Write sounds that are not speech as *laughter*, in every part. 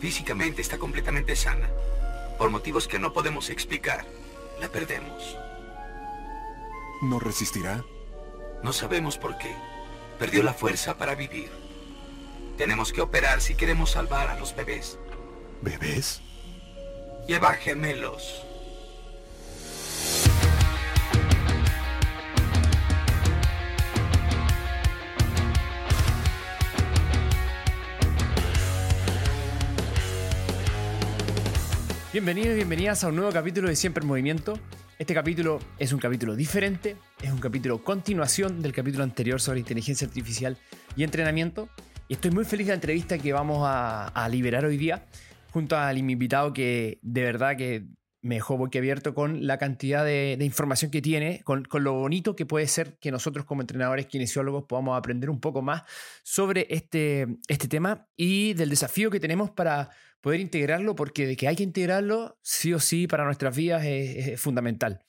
Físicamente está completamente sana. Por motivos que no podemos explicar, la perdemos. ¿No resistirá? No sabemos por qué. Perdió la fuerza para vivir. Tenemos que operar si queremos salvar a los bebés. ¿Bebés? Lleva gemelos. Bienvenidos y bienvenidas a un nuevo capítulo de Siempre en Movimiento. Este capítulo es un capítulo diferente, es un capítulo continuación del capítulo anterior sobre inteligencia artificial y entrenamiento. Y estoy muy feliz de la entrevista que vamos a, liberar hoy día junto al invitado que de verdad que me dejó boquiabierto con la cantidad de, información que tiene, con, lo bonito que puede ser que nosotros como entrenadores kinesiólogos podamos aprender un poco más sobre este, este tema y del desafío que tenemos para poder integrarlo, porque de que hay que integrarlo, sí o sí, para nuestras vidas es, fundamental.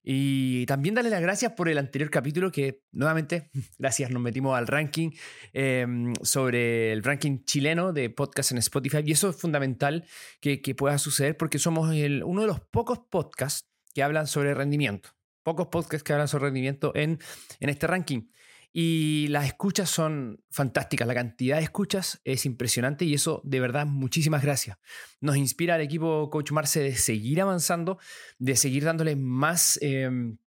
Y también darle las gracias por el anterior capítulo que nuevamente, *laughs* gracias, nos metimos al ranking em, sobre el ranking chileno de podcast en Spotify. Y eso es fundamental que, pueda suceder porque somos uno de los pocos podcasts que hablan sobre rendimiento. Pocos podcasts que hablan sobre rendimiento en, en este ranking. Y las escuchas son fantásticas, la cantidad de escuchas es impresionante y eso de verdad muchísimas gracias. Nos inspira al equipo Coach Marce de seguir avanzando, de seguir dándole más em,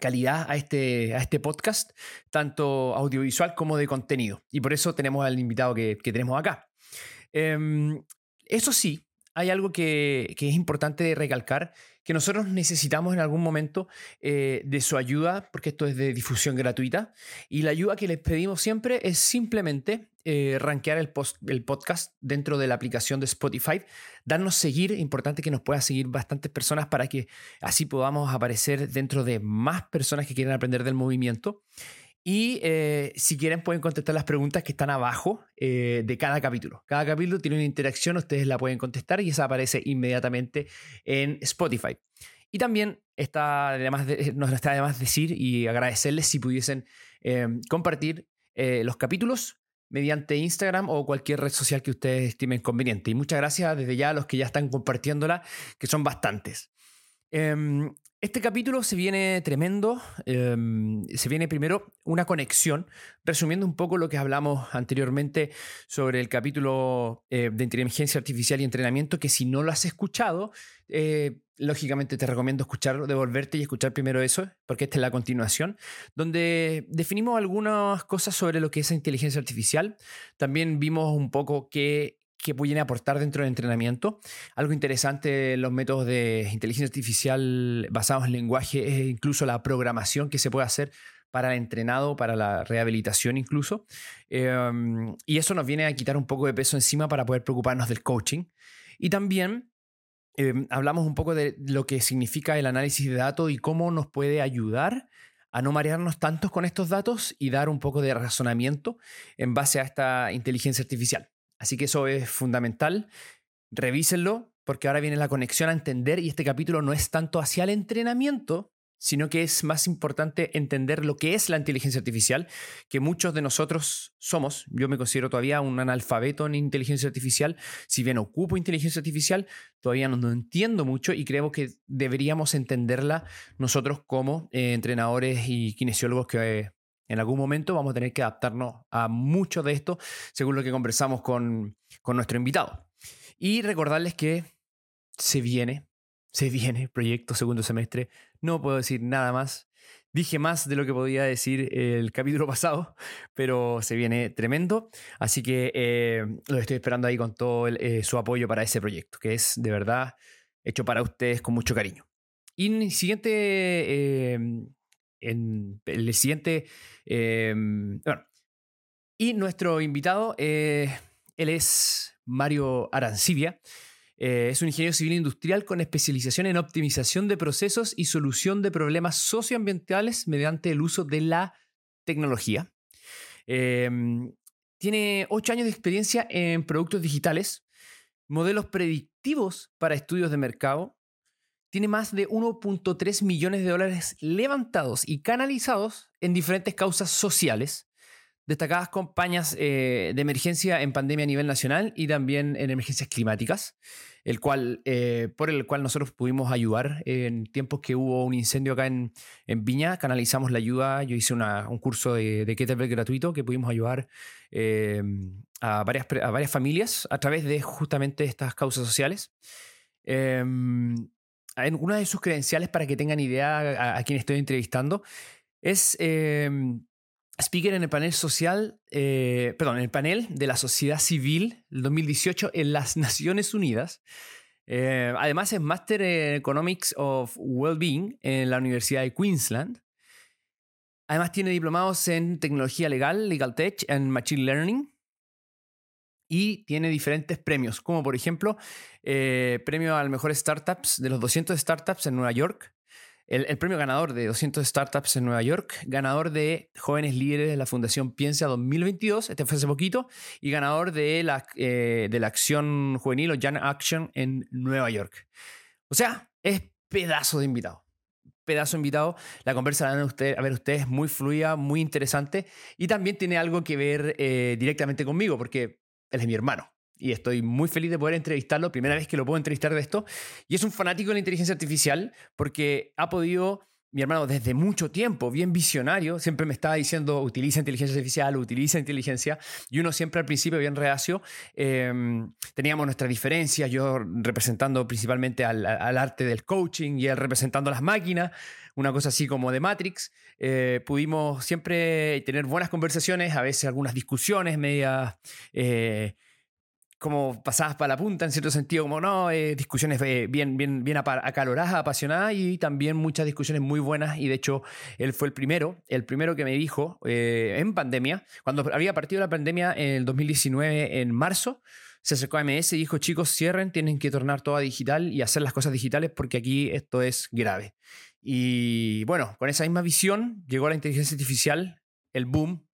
calidad a este, a este podcast, tanto audiovisual como de contenido. Y por eso tenemos al invitado que, tenemos acá. Em, eso sí, hay algo que, que es importante recalcar que nosotros necesitamos en algún momento eh, de su ayuda, porque esto es de difusión gratuita, y la ayuda que les pedimos siempre es simplemente eh, rankear el, el, podcast dentro de la aplicación de Spotify, darnos seguir, importante que nos pueda seguir bastantes personas para que así podamos aparecer dentro de más personas que quieren aprender del movimiento. Y eh, si quieren pueden contestar las preguntas que están abajo eh, de cada capítulo. Cada capítulo tiene una interacción, ustedes la pueden contestar y esa aparece inmediatamente en Spotify. Y también está además nos está además decir y agradecerles si pudiesen eh, compartir los capítulos mediante Instagram o cualquier red social que ustedes estimen conveniente. Y muchas gracias desde ya a los que ya están compartiéndola, que son bastantes. Em, este capítulo se viene tremendo. Em, se viene primero una conexión, resumiendo un poco lo que hablamos anteriormente sobre el capítulo eh, de inteligencia artificial y entrenamiento, que si no lo has escuchado, eh, lógicamente te recomiendo escucharlo, devolverte y escuchar primero eso, porque esta es la continuación, donde definimos algunas cosas sobre lo que es inteligencia artificial. También vimos un poco qué que pueden aportar dentro del entrenamiento. Algo interesante, los métodos de inteligencia artificial basados en lenguaje es incluso la programación que se puede hacer para el entrenado, para la rehabilitación incluso. Em, y eso nos viene a quitar un poco de peso encima para poder preocuparnos del coaching. Y también em, hablamos un poco de lo que significa el análisis de datos y cómo nos puede ayudar a no marearnos tantos con estos datos y dar un poco de razonamiento en base a esta inteligencia artificial. Así que eso es fundamental. Revísenlo porque ahora viene la conexión a entender y este capítulo no es tanto hacia el entrenamiento, sino que es más importante entender lo que es la inteligencia artificial, que muchos de nosotros somos. Yo me considero todavía un analfabeto en inteligencia artificial. Si bien ocupo inteligencia artificial, todavía no, entiendo mucho y creo que deberíamos entenderla nosotros como eh, entrenadores y kinesiólogos que en algún momento vamos a tener que adaptarnos a mucho de esto, según lo que conversamos con, nuestro invitado. Y recordarles que se viene, se viene proyecto segundo semestre. No puedo decir nada más. Dije más de lo que podía decir el capítulo *laughs* pasado, pero se viene tremendo. Así que eh, lo estoy esperando ahí con todo eh, su apoyo para ese proyecto, que es de verdad hecho para ustedes con mucho cariño. Y siguiente eh, en el siguiente. Em, y nuestro invitado, eh, él es Mario Arancibia. Eh, es un ingeniero civil industrial con especialización en optimización de procesos y solución de problemas socioambientales mediante el uso de la tecnología. Em, tiene ocho años de experiencia en productos digitales, modelos predictivos para estudios de mercado, tiene más de 1.3 millones de dólares levantados y canalizados en diferentes causas sociales, destacadas campañas eh, de emergencia en pandemia a nivel nacional y también en emergencias climáticas, el cual, eh, por el cual nosotros pudimos ayudar en tiempos que hubo un incendio acá en, en Viña, canalizamos la ayuda, yo hice un curso de, de Kettlebell gratuito que pudimos ayudar eh, a, varias, a varias familias a través de justamente estas causas sociales. Em, una de sus credenciales para que tengan idea a, a quien estoy entrevistando es em, speaker en el panel social, eh, perdón, en el panel de la sociedad civil del 2018 en las *laughs* Naciones Unidas. Eh, además es Master en Economics of Wellbeing en la Universidad de Queensland. Además tiene diplomados en tecnología legal, Legal Tech, en Machine Learning. Y tiene diferentes premios, como por ejemplo, eh, premio al mejor startups de los 200 startups en Nueva York, el, premio ganador de 200 startups en Nueva York, ganador de jóvenes líderes de la Fundación Piensa 2022, este fue hace poquito, y ganador de la, eh, de la acción juvenil o Young Action en Nueva York. O sea, es pedazo de invitado. Pedazo invitado. La conversa a, usted, a ver ustedes muy fluida, muy interesante y también tiene algo que ver eh, directamente conmigo porque él es mi hermano. Y estoy muy feliz de poder entrevistarlo, primera vez que lo puedo entrevistar de esto, y es un fanático de la inteligencia artificial porque ha podido, mi hermano, desde mucho tiempo, bien visionario, siempre me estaba diciendo, utiliza inteligencia artificial, utiliza inteligencia, y uno siempre al principio bien reacio, em, teníamos nuestras diferencias, yo representando principalmente al, arte del coaching y él representando las máquinas, una cosa así como de Matrix, eh, pudimos siempre tener buenas conversaciones, a veces algunas discusiones medias... Eh, como pasadas para la punta en cierto sentido, como no, eh, discusiones eh, bien, bien, bien acaloradas, apasionadas y también muchas discusiones muy buenas. Y de hecho, él fue el primero, el primero que me dijo eh, en pandemia, cuando había partido la pandemia en el 2019, en marzo, se acercó a MS y dijo, chicos, cierren, tienen que tornar todo a digital y hacer las cosas digitales porque aquí esto es grave. Y bueno, con esa misma visión llegó la inteligencia artificial, el boom,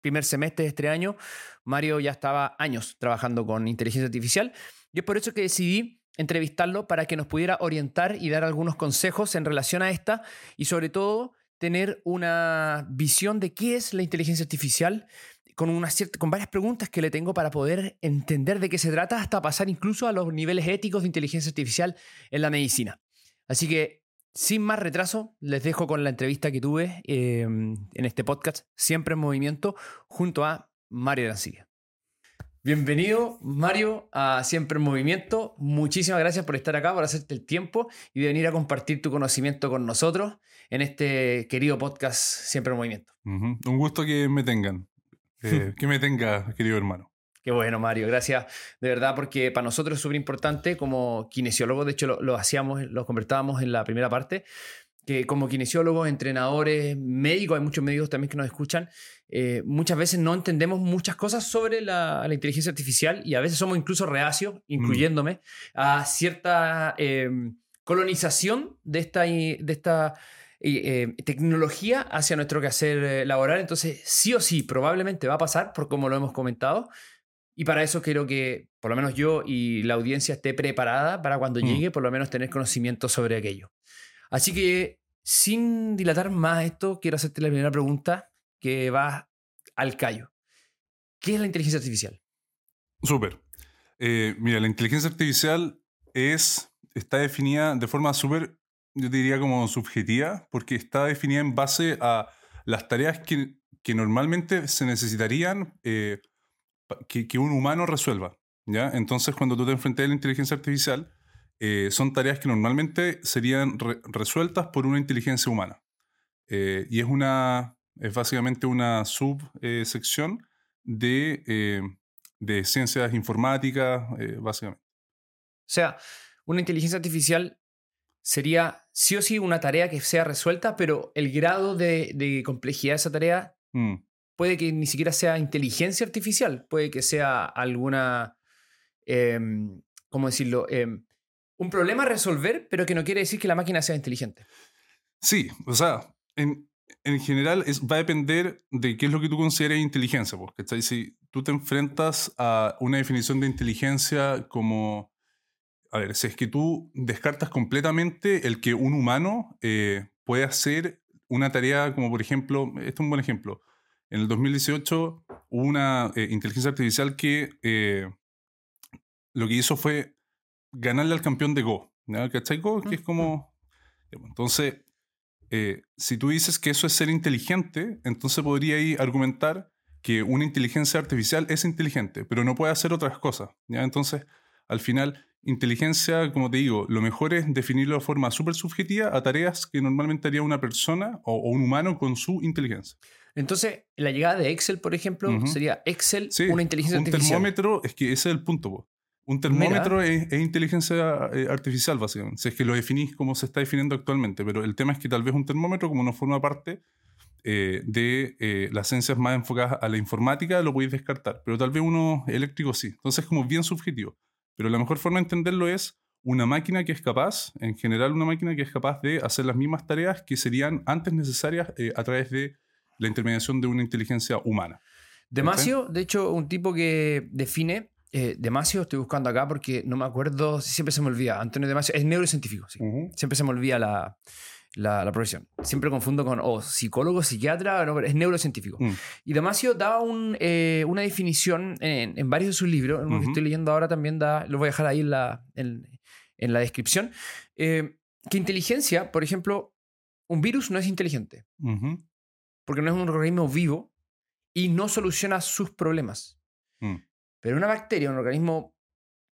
primer semestre de este año, Mario ya estaba años trabajando con inteligencia artificial y es por eso que decidí entrevistarlo para que nos pudiera orientar y dar algunos consejos en relación a esta y sobre todo tener una visión de qué es la inteligencia artificial con, una cierta, con varias preguntas que le tengo para poder entender de qué se trata hasta pasar incluso a los niveles éticos de inteligencia artificial en la medicina. Así que sin más retraso, les dejo con la entrevista que tuve em, en este podcast, Siempre en Movimiento, junto a Mario Arancilla. Bienvenido, Mario, a Siempre en Movimiento. Muchísimas gracias por estar acá, por hacerte el tiempo y de venir a compartir tu conocimiento con nosotros en este querido podcast Siempre en Movimiento. Un gusto que me tengan, eh, *laughs* que me tenga, querido hermano. Qué bueno, Mario. Gracias de verdad, porque para nosotros es súper importante como kinesiólogos, de hecho lo, hacíamos, lo convertábamos en la primera parte, que como kinesiólogos, entrenadores, médicos, hay muchos médicos también que nos escuchan, eh, muchas veces no entendemos muchas cosas sobre la, inteligencia artificial y a veces somos incluso reacios, incluyéndome, a cierta eh, colonización de esta, de esta eh, tecnología hacia nuestro quehacer laboral. Entonces, sí o sí, probablemente va a pasar, por como lo hemos comentado, y para eso quiero que por lo menos yo y la audiencia esté preparada para cuando mm. llegue, por lo menos tener conocimiento sobre aquello. Así que, sin dilatar más esto, quiero hacerte la primera pregunta que va al callo. ¿Qué es la inteligencia artificial? Súper. Eh, mira, la inteligencia artificial es, está definida de forma súper, yo diría como subjetiva, porque está definida en base a las tareas que, que normalmente se necesitarían eh, que, un humano resuelva. ¿ya? Entonces, cuando tú te enfrentas a la inteligencia artificial, eh, son tareas que normalmente serían resueltas por una inteligencia humana. Eh, y es, una, es básicamente una subsección de, eh, de ciencias informáticas, básicamente. O sea, una inteligencia artificial sería sí o sí una tarea que sea resuelta, pero el grado de, complejidad de esa tarea mm puede que ni siquiera sea inteligencia artificial, puede que sea alguna, em, ¿cómo decirlo? Em, un problema a resolver, pero que no quiere decir que la máquina sea inteligente. Sí, o sea, en, general va a depender de qué es lo que tú consideres inteligencia, porque si tú te enfrentas a una definición de inteligencia como, a ver, si es que tú descartas completamente el que un humano eh, puede hacer una tarea como, por ejemplo, este es un buen ejemplo, en el 2018 hubo una eh, inteligencia artificial que eh, lo que hizo fue ganarle al campeón de Go. ¿ya? ¿Cachai Go? Que es como... pues, Entonces, eh, si tú dices que eso es ser inteligente, entonces podría ahí argumentar que una inteligencia artificial es inteligente, pero no puede hacer otras cosas. ¿ya? Entonces, al final, inteligencia, como te digo, lo mejor es definirlo de forma súper subjetiva a tareas que normalmente haría una persona o, o un humano con su inteligencia. Entonces, la llegada de Excel, por ejemplo, sería Excel Sí, una inteligencia un artificial. termómetro, es que ese es el punto. po. Un termómetro es, es inteligencia eh, artificial, básicamente. Si es que lo definís como se está definiendo actualmente. Pero el tema es que tal vez un termómetro, como no forma parte eh, de eh, las ciencias más enfocadas a la informática, lo podéis descartar. Pero tal vez uno eléctrico sí. Entonces es como bien subjetivo. Pero la mejor forma de entenderlo es una máquina que es capaz, en general una máquina que es capaz de hacer las mismas tareas que serían antes necesarias eh, a través de la intermediación de una inteligencia humana. Demasio, de hecho, un tipo que define. eh, Demasio, estoy buscando acá porque no me acuerdo, siempre se me olvida. Antonio Demasio es neurocientífico, sí. Siempre se me olvida la, la, la profesión. Siempre confundo con o psicólogo, psiquiatra, no, pero es neurocientífico. Mm. Y Damasio da un, eh, una definición en, en varios de sus libros. En uno que Ujú. estoy leyendo ahora también da, lo voy a dejar ahí en la, en, en la descripción. eh, que inteligencia, por ejemplo, un virus no es inteligente. Porque no es un organismo vivo y no soluciona sus problemas. Mm. Pero una bacteria, un organismo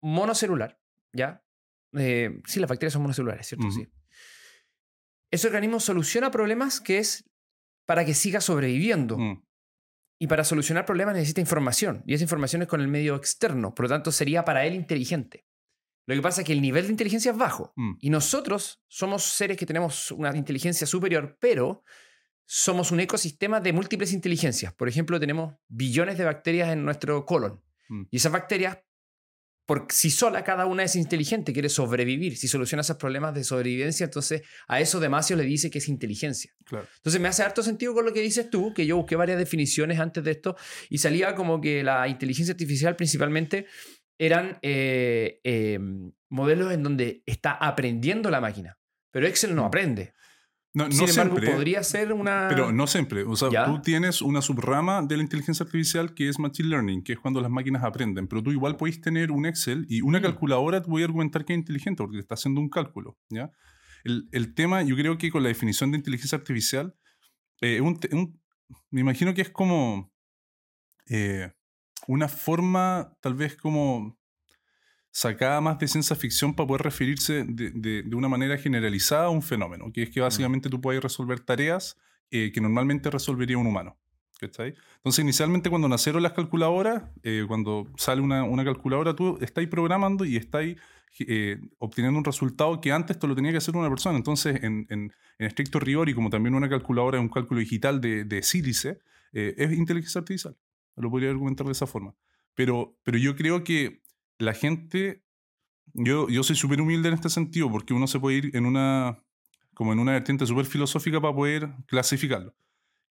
monocelular, ¿ya? Eh, sí, las bacterias son monocelulares, ¿cierto? Sí. Ese organismo soluciona problemas que es para que siga sobreviviendo. Mm. Y para solucionar problemas necesita información. Y esa información es con el medio externo. Por lo tanto, sería para él inteligente. Lo que pasa es que el nivel de inteligencia es bajo. Mm. Y nosotros somos seres que tenemos una inteligencia superior, pero somos un ecosistema de múltiples inteligencias. Por ejemplo, tenemos billones de bacterias en nuestro colon. Mm. Y esas bacterias, por sí sola, cada una es inteligente, quiere sobrevivir. Si soluciona esos problemas de sobrevivencia, entonces a eso Demasio le dice que es inteligencia. Claro. Entonces me hace harto sentido con lo que dices tú, que yo busqué varias definiciones antes de esto y salía como que la inteligencia artificial principalmente eran eh, eh, modelos en donde está aprendiendo la máquina. Pero Excel no Mm. aprende. No, no Sin embargo, siempre. podría ser una... Pero no siempre. O sea, ¿Ya? tú tienes una subrama de la inteligencia artificial que es Machine Learning, que es cuando las máquinas aprenden. Pero tú igual podéis tener un Excel y una Mm. calculadora te voy a argumentar que es inteligente porque está haciendo un cálculo. ¿ya? El, el tema, yo creo que con la definición de inteligencia artificial, eh, un te- un- me imagino que es como eh, una forma, tal vez como sacada más de ciencia ficción para poder referirse de, de- de una manera generalizada a un fenómeno, que es que básicamente tú puedes resolver tareas eh, que normalmente resolvería un humano. ¿cachai? Entonces, inicialmente cuando nacieron las calculadoras, eh, cuando sale una, una calculadora, tú estás programando y estás eh, obteniendo un resultado que antes te lo tenía que hacer una persona. Entonces, en, en- en estricto rigor, y como también una calculadora es un cálculo digital de, de sílice, eh, es inteligencia artificial. Lo podría argumentar de esa forma. Pero, pero yo creo que la gente, yo, yo soy súper humilde en este sentido, porque uno se puede ir en una, como en una vertiente súper filosófica para poder clasificarlo.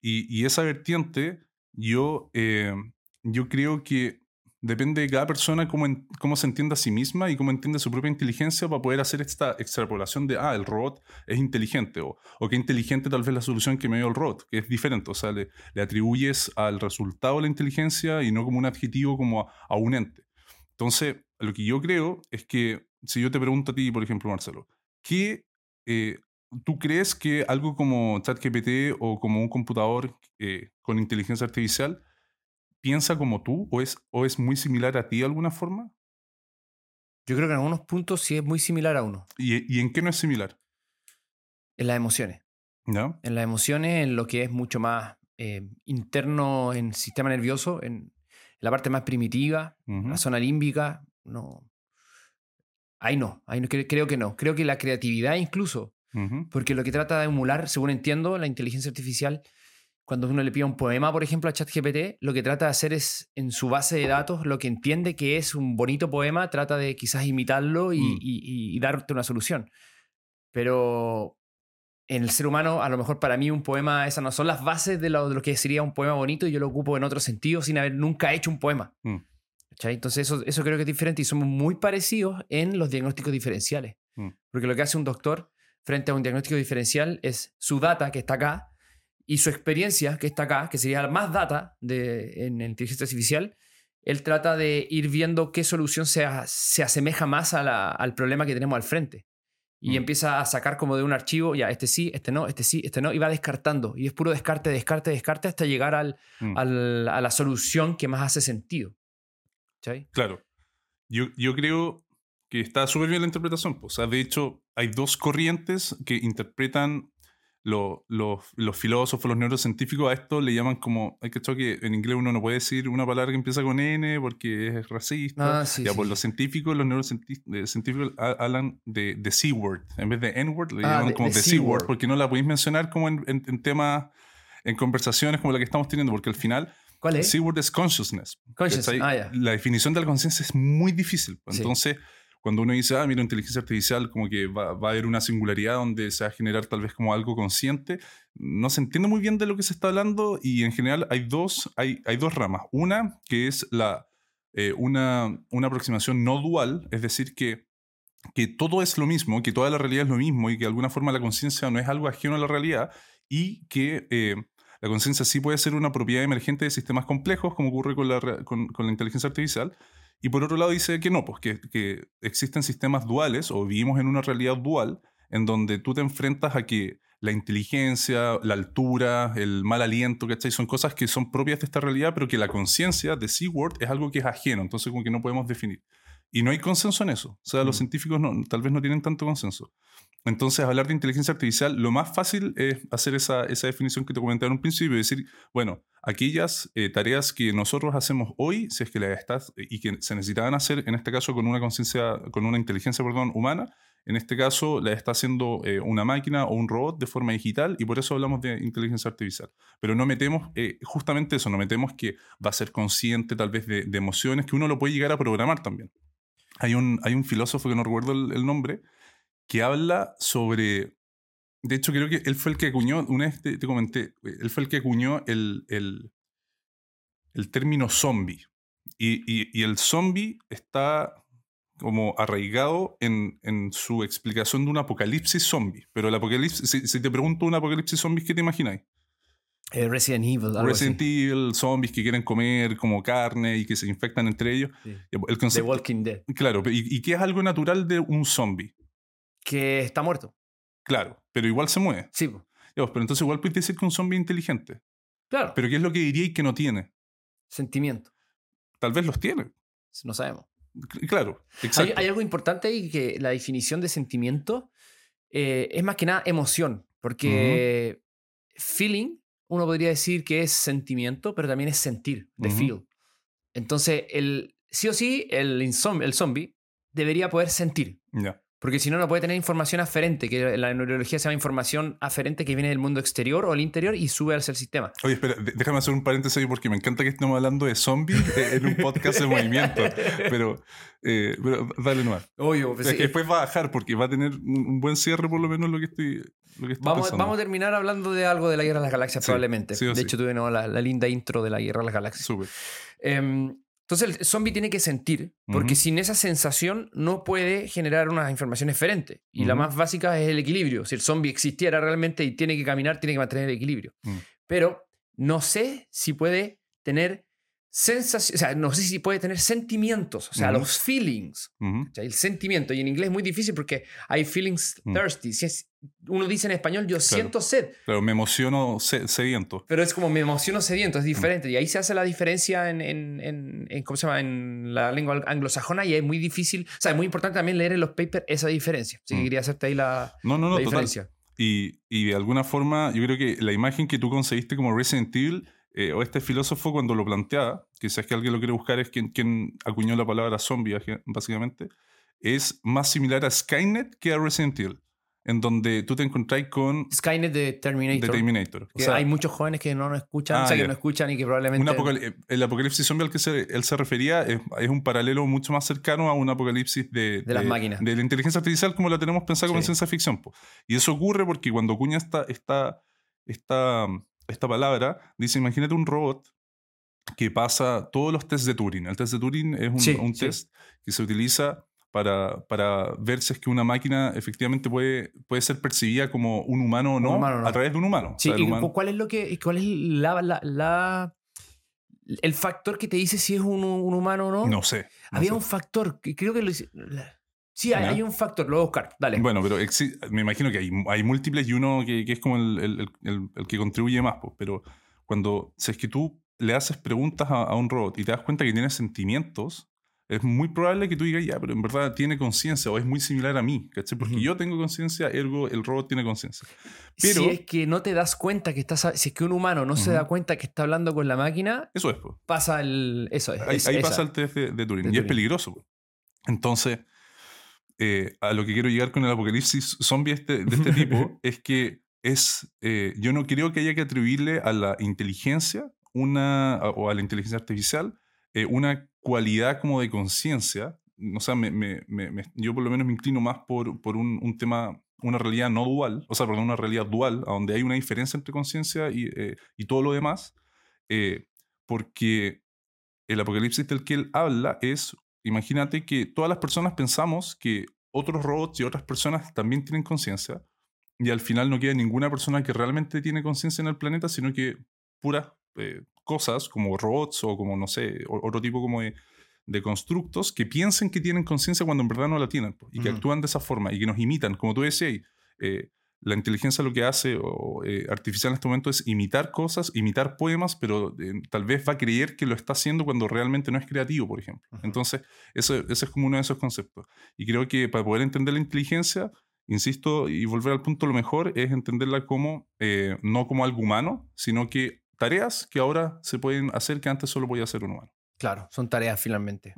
Y, y esa vertiente, yo, eh, yo creo que depende de cada persona cómo, en- cómo se entiende a sí misma y cómo entiende su propia inteligencia para poder hacer esta extrapolación de, ah, el robot es inteligente, o, o qué inteligente tal vez la solución que me dio el robot, que es diferente, o sea, le, le atribuyes al resultado la inteligencia y no como un adjetivo como a un ente. Entonces, lo que yo creo es que si yo te pregunto a ti, por ejemplo, Marcelo, ¿qué, eh, ¿tú crees que algo como ChatGPT o como un computador eh, con inteligencia artificial piensa como tú o es, o es muy similar a ti de alguna forma? Yo creo que en algunos puntos sí es muy similar a uno. ¿Y, y en qué no es similar? En las emociones. ¿Ya? En las emociones, en lo que es mucho más eh, interno en el sistema nervioso, en la parte más primitiva, Ujú. la zona límbica, no. Ahí no, ahí no, cre- creo que no. Creo que la creatividad incluso, porque lo que trata de emular, según entiendo, la inteligencia artificial, cuando uno le pide un poema, por ejemplo, a ChatGPT, lo que trata de hacer es, en su base de datos, lo que entiende que es un bonito poema, trata de quizás imitarlo y, Mm. y- y- y darte una solución. Pero en el ser humano, a lo mejor para mí un poema, esas no son las bases de lo, de lo que sería un poema bonito y yo lo ocupo en otro sentido sin haber nunca hecho un poema. Mm. Entonces eso, eso creo que es diferente y somos muy parecidos en los diagnósticos diferenciales. Mm. Porque lo que hace un doctor frente a un diagnóstico diferencial es su data que está acá y su experiencia, que está acá, que sería más data de, en inteligencia artificial, él trata de ir viendo qué solución se, a- se asemeja más a la- al problema que tenemos al frente. Y Mm. empieza a sacar como de un archivo, ya, este sí, este no, este sí, este no, y va descartando. Y es puro descarte, descarte, descarte hasta llegar al, Mm. al- a la solución que más hace sentido. ¿Cachai? Claro. Yo, yo creo que está súper bien la interpretación. pues. O sea, de hecho, hay dos corrientes que interpretan lo- lo- los filósofos, los neurocientíficos a esto le llaman como, hay que que en inglés uno no puede decir una palabra que empieza con N porque es racista. Ah, sí, ya, sí, pues sí. los científicos, los neurocientíficos ha- hablan de, de C-word. En vez de N-word, le Ah, llaman de- como de C-word porque no la podéis mencionar como en, en- en temas, en conversaciones como la que estamos teniendo, porque al final ¿Cuál es? C-word es consciousness. Conscious. ¿cachai? Ah, ya. La definición de la conciencia es muy difícil. pues. Entonces, cuando uno dice, ah, mira, inteligencia artificial, como que va, a haber una singularidad donde se va a generar tal vez como algo consciente, no se entiende muy bien de lo que se está hablando y en general hay dos, hay, dos ramas. Una que es la, eh, una, aproximación no dual, es decir, que, que todo es lo mismo, que toda la realidad es lo mismo y que de alguna forma la conciencia no es algo ajeno a la realidad y que... eh, la conciencia sí puede ser una propiedad emergente de sistemas complejos, como ocurre con la, con la inteligencia artificial. Y por otro lado dice que no, pues que, que existen sistemas duales o vivimos en una realidad dual en donde tú te enfrentas a que la inteligencia, la altura, el mal aliento, ¿cachai? Son cosas que son propias de esta realidad, pero que la conciencia de SeaWorld es algo que es ajeno, entonces como que no podemos definir. Y no hay consenso en eso. O sea, los Mm. científicos no, tal vez no tienen tanto consenso. Entonces, hablar de inteligencia artificial, lo más fácil es hacer esa, esa definición que te comenté en un principio, y decir, bueno, aquellas eh, tareas que nosotros hacemos hoy, si es que las estás, y que se necesitaban hacer, en este caso con una conciencia, con una inteligencia, perdón, humana, en este caso la está haciendo eh, una máquina o un robot de forma digital, y por eso hablamos de inteligencia artificial. Pero no metemos eh, justamente eso, no metemos que va a ser consciente tal vez de, emociones, que uno lo puede llegar a programar también. Hay un, hay un filósofo que no recuerdo el nombre, que habla sobre. De hecho, creo que él fue el que acuñó, una vez te, te comenté, él fue el que acuñó el, el, el término zombie. Y, y- y el zombie está como arraigado en, en su explicación de un apocalipsis zombie. Pero el apocalipsis, si, si te pregunto un apocalipsis zombie, ¿qué te imagináis? Eh, Resident Evil, algo Resident así. Evil, zombies que quieren comer como carne y que se infectan entre ellos. Sí. El The concepto, Walking Dead. claro, ¿y, y qué es algo natural de un zombie? Que está muerto. Claro, pero igual se mueve. Sí, po. Ya, pues, pero entonces igual puedes decir que un zombie es inteligente. claro. Pero ¿qué es lo que diría y que no tiene? Sentimiento. Tal vez los tiene. No sabemos. C- Claro, Hay, exacto. hay algo importante ahí que la definición de sentimiento eh, es más que nada emoción, porque feeling, uno podría decir que es sentimiento, pero también es sentir, de Ujú. feel. Entonces, el, sí o sí, el, insom- el zombie debería poder sentir, Ya. Porque si no, no puede tener información aferente, que la neurología se llama información aferente que viene del mundo exterior o el interior y sube hacia el sistema. Oye, espera, déjame hacer un paréntesis porque me encanta que estemos hablando de zombies eh, en un podcast de movimiento. Pero, eh, pero dale nomás. Obvio, pues Es sí, que después va a bajar porque va a tener un, buen cierre por lo menos lo que estoy, lo que estoy Vamos, pensando. vamos a terminar hablando de algo de la Guerra de las Galaxias, Sí, probablemente. sí o de sí. hecho, tuvimos la, la linda intro de la Guerra de las Galaxias. Súper. Em, entonces, el zombie tiene que sentir, porque sin esa sensación no puede generar unas informaciones diferentes. Y la más básica es el equilibrio. Si el zombie existiera realmente y tiene que caminar, tiene que mantener el equilibrio. Mm. Pero no sé si puede tener sensación, o sea, no sé si puede tener sentimientos, o sea, Ujú. los feelings. Ujú. ¿cachai? El sentimiento. Y en inglés es muy difícil porque hay feelings Mm. thirsty. Si es- uno dice en español, yo siento sed. Claro, me emociono se- sediento. Pero es como me emociono sediento, Mm. es diferente. Y ahí se hace la diferencia en, en, en- en- ¿cómo se llama? en la lengua anglosajona y es muy difícil. O sea, es muy importante también leer en los papers esa diferencia. Así que Mm. quería hacerte ahí la, No, no, no, la diferencia. Y, y de alguna forma, yo creo que la imagen que tú conseguiste como Resident Evil, eh, o este filósofo cuando lo planteaba, quizás que alguien lo quiere buscar, es quien, quien acuñó la palabra zombie, básicamente, es más similar a Skynet que a Resident Evil, en donde tú te encontrás con Skynet de Terminator. The Terminator. O que sea, hay muchos jóvenes que no nos escuchan, Ah, o sea, que ya. no escuchan y que probablemente. eh, el apocalipsis zombie al que se- él se refería es, es un paralelo mucho más cercano a un apocalipsis de, De las máquinas. De la inteligencia artificial como la tenemos pensada como en ciencia ficción. po. Y eso ocurre porque cuando acuña esta, esta, esta, esta palabra, dice, imagínate un robot que pasa todos los tests de Turing. El test de Turing es un, Sí, un sí. test que se utiliza para, para ver si es que una máquina efectivamente puede, puede ser percibida como un humano o no, Un humano o no. a través de un humano. O Sí, sea, ¿y humano- ¿cuál es lo que cuál es la, la- la- el factor que te dice si es un, un humano o no? no sé. no Había sé. un factor que creo que lo hice- Sí, hay, hay un factor, lo voy a buscar. Dale. Bueno, pero me imagino que hay, hay múltiples y uno que, que es como el, el- el- el- que contribuye más. pues, Pero cuando, si es que tú le haces preguntas a, a un robot y te das cuenta que tiene sentimientos, es muy probable que tú digas, ya, pero en verdad tiene conciencia o es muy similar a mí, ¿cachai? Porque Ujú. yo tengo conciencia, ergo el robot tiene conciencia. Pero si es que no te das cuenta que estás. Si es que un humano no se Ujú. da cuenta que está hablando con la máquina, eso es, pues. pasa el. Eso es. Ahí, es- ahí pasa el test de, de Turing De y es Turing. peligroso. pues. Entonces, eh, a lo que quiero llegar con el apocalipsis zombie este- de este tipo es que es, eh, yo no creo que haya que atribuirle a la inteligencia una, a- o a la inteligencia artificial eh, una cualidad como de conciencia. O sea, me- me- me- me- yo por lo menos me inclino más por, por un, un tema, una realidad no dual, o sea, perdón, una realidad dual, a donde hay una diferencia entre conciencia y, y todo lo demás, porque el apocalipsis del que él habla es, imagínate que todas las personas pensamos que otros robots y otras personas también tienen conciencia y al final no queda ninguna persona que realmente tiene conciencia en el planeta, sino que puras eh, cosas como robots o como, no sé, otro tipo como de, de constructos que piensen que tienen conciencia cuando en verdad no la tienen y que actúan de esa forma y que nos imitan. Como tú decías, eh, la inteligencia lo que hace o, eh, artificial en este momento es imitar cosas, imitar poemas, pero eh, tal vez va a creer que lo está haciendo cuando realmente no es creativo, por ejemplo. Entonces, eso, ese es como uno de esos conceptos. Y creo que para poder entender la inteligencia, insisto, y volver al punto, lo mejor es entenderla como, eh, no como algo humano, sino que tareas que ahora se pueden hacer que antes solo podía hacer un humano. Claro, son tareas finalmente.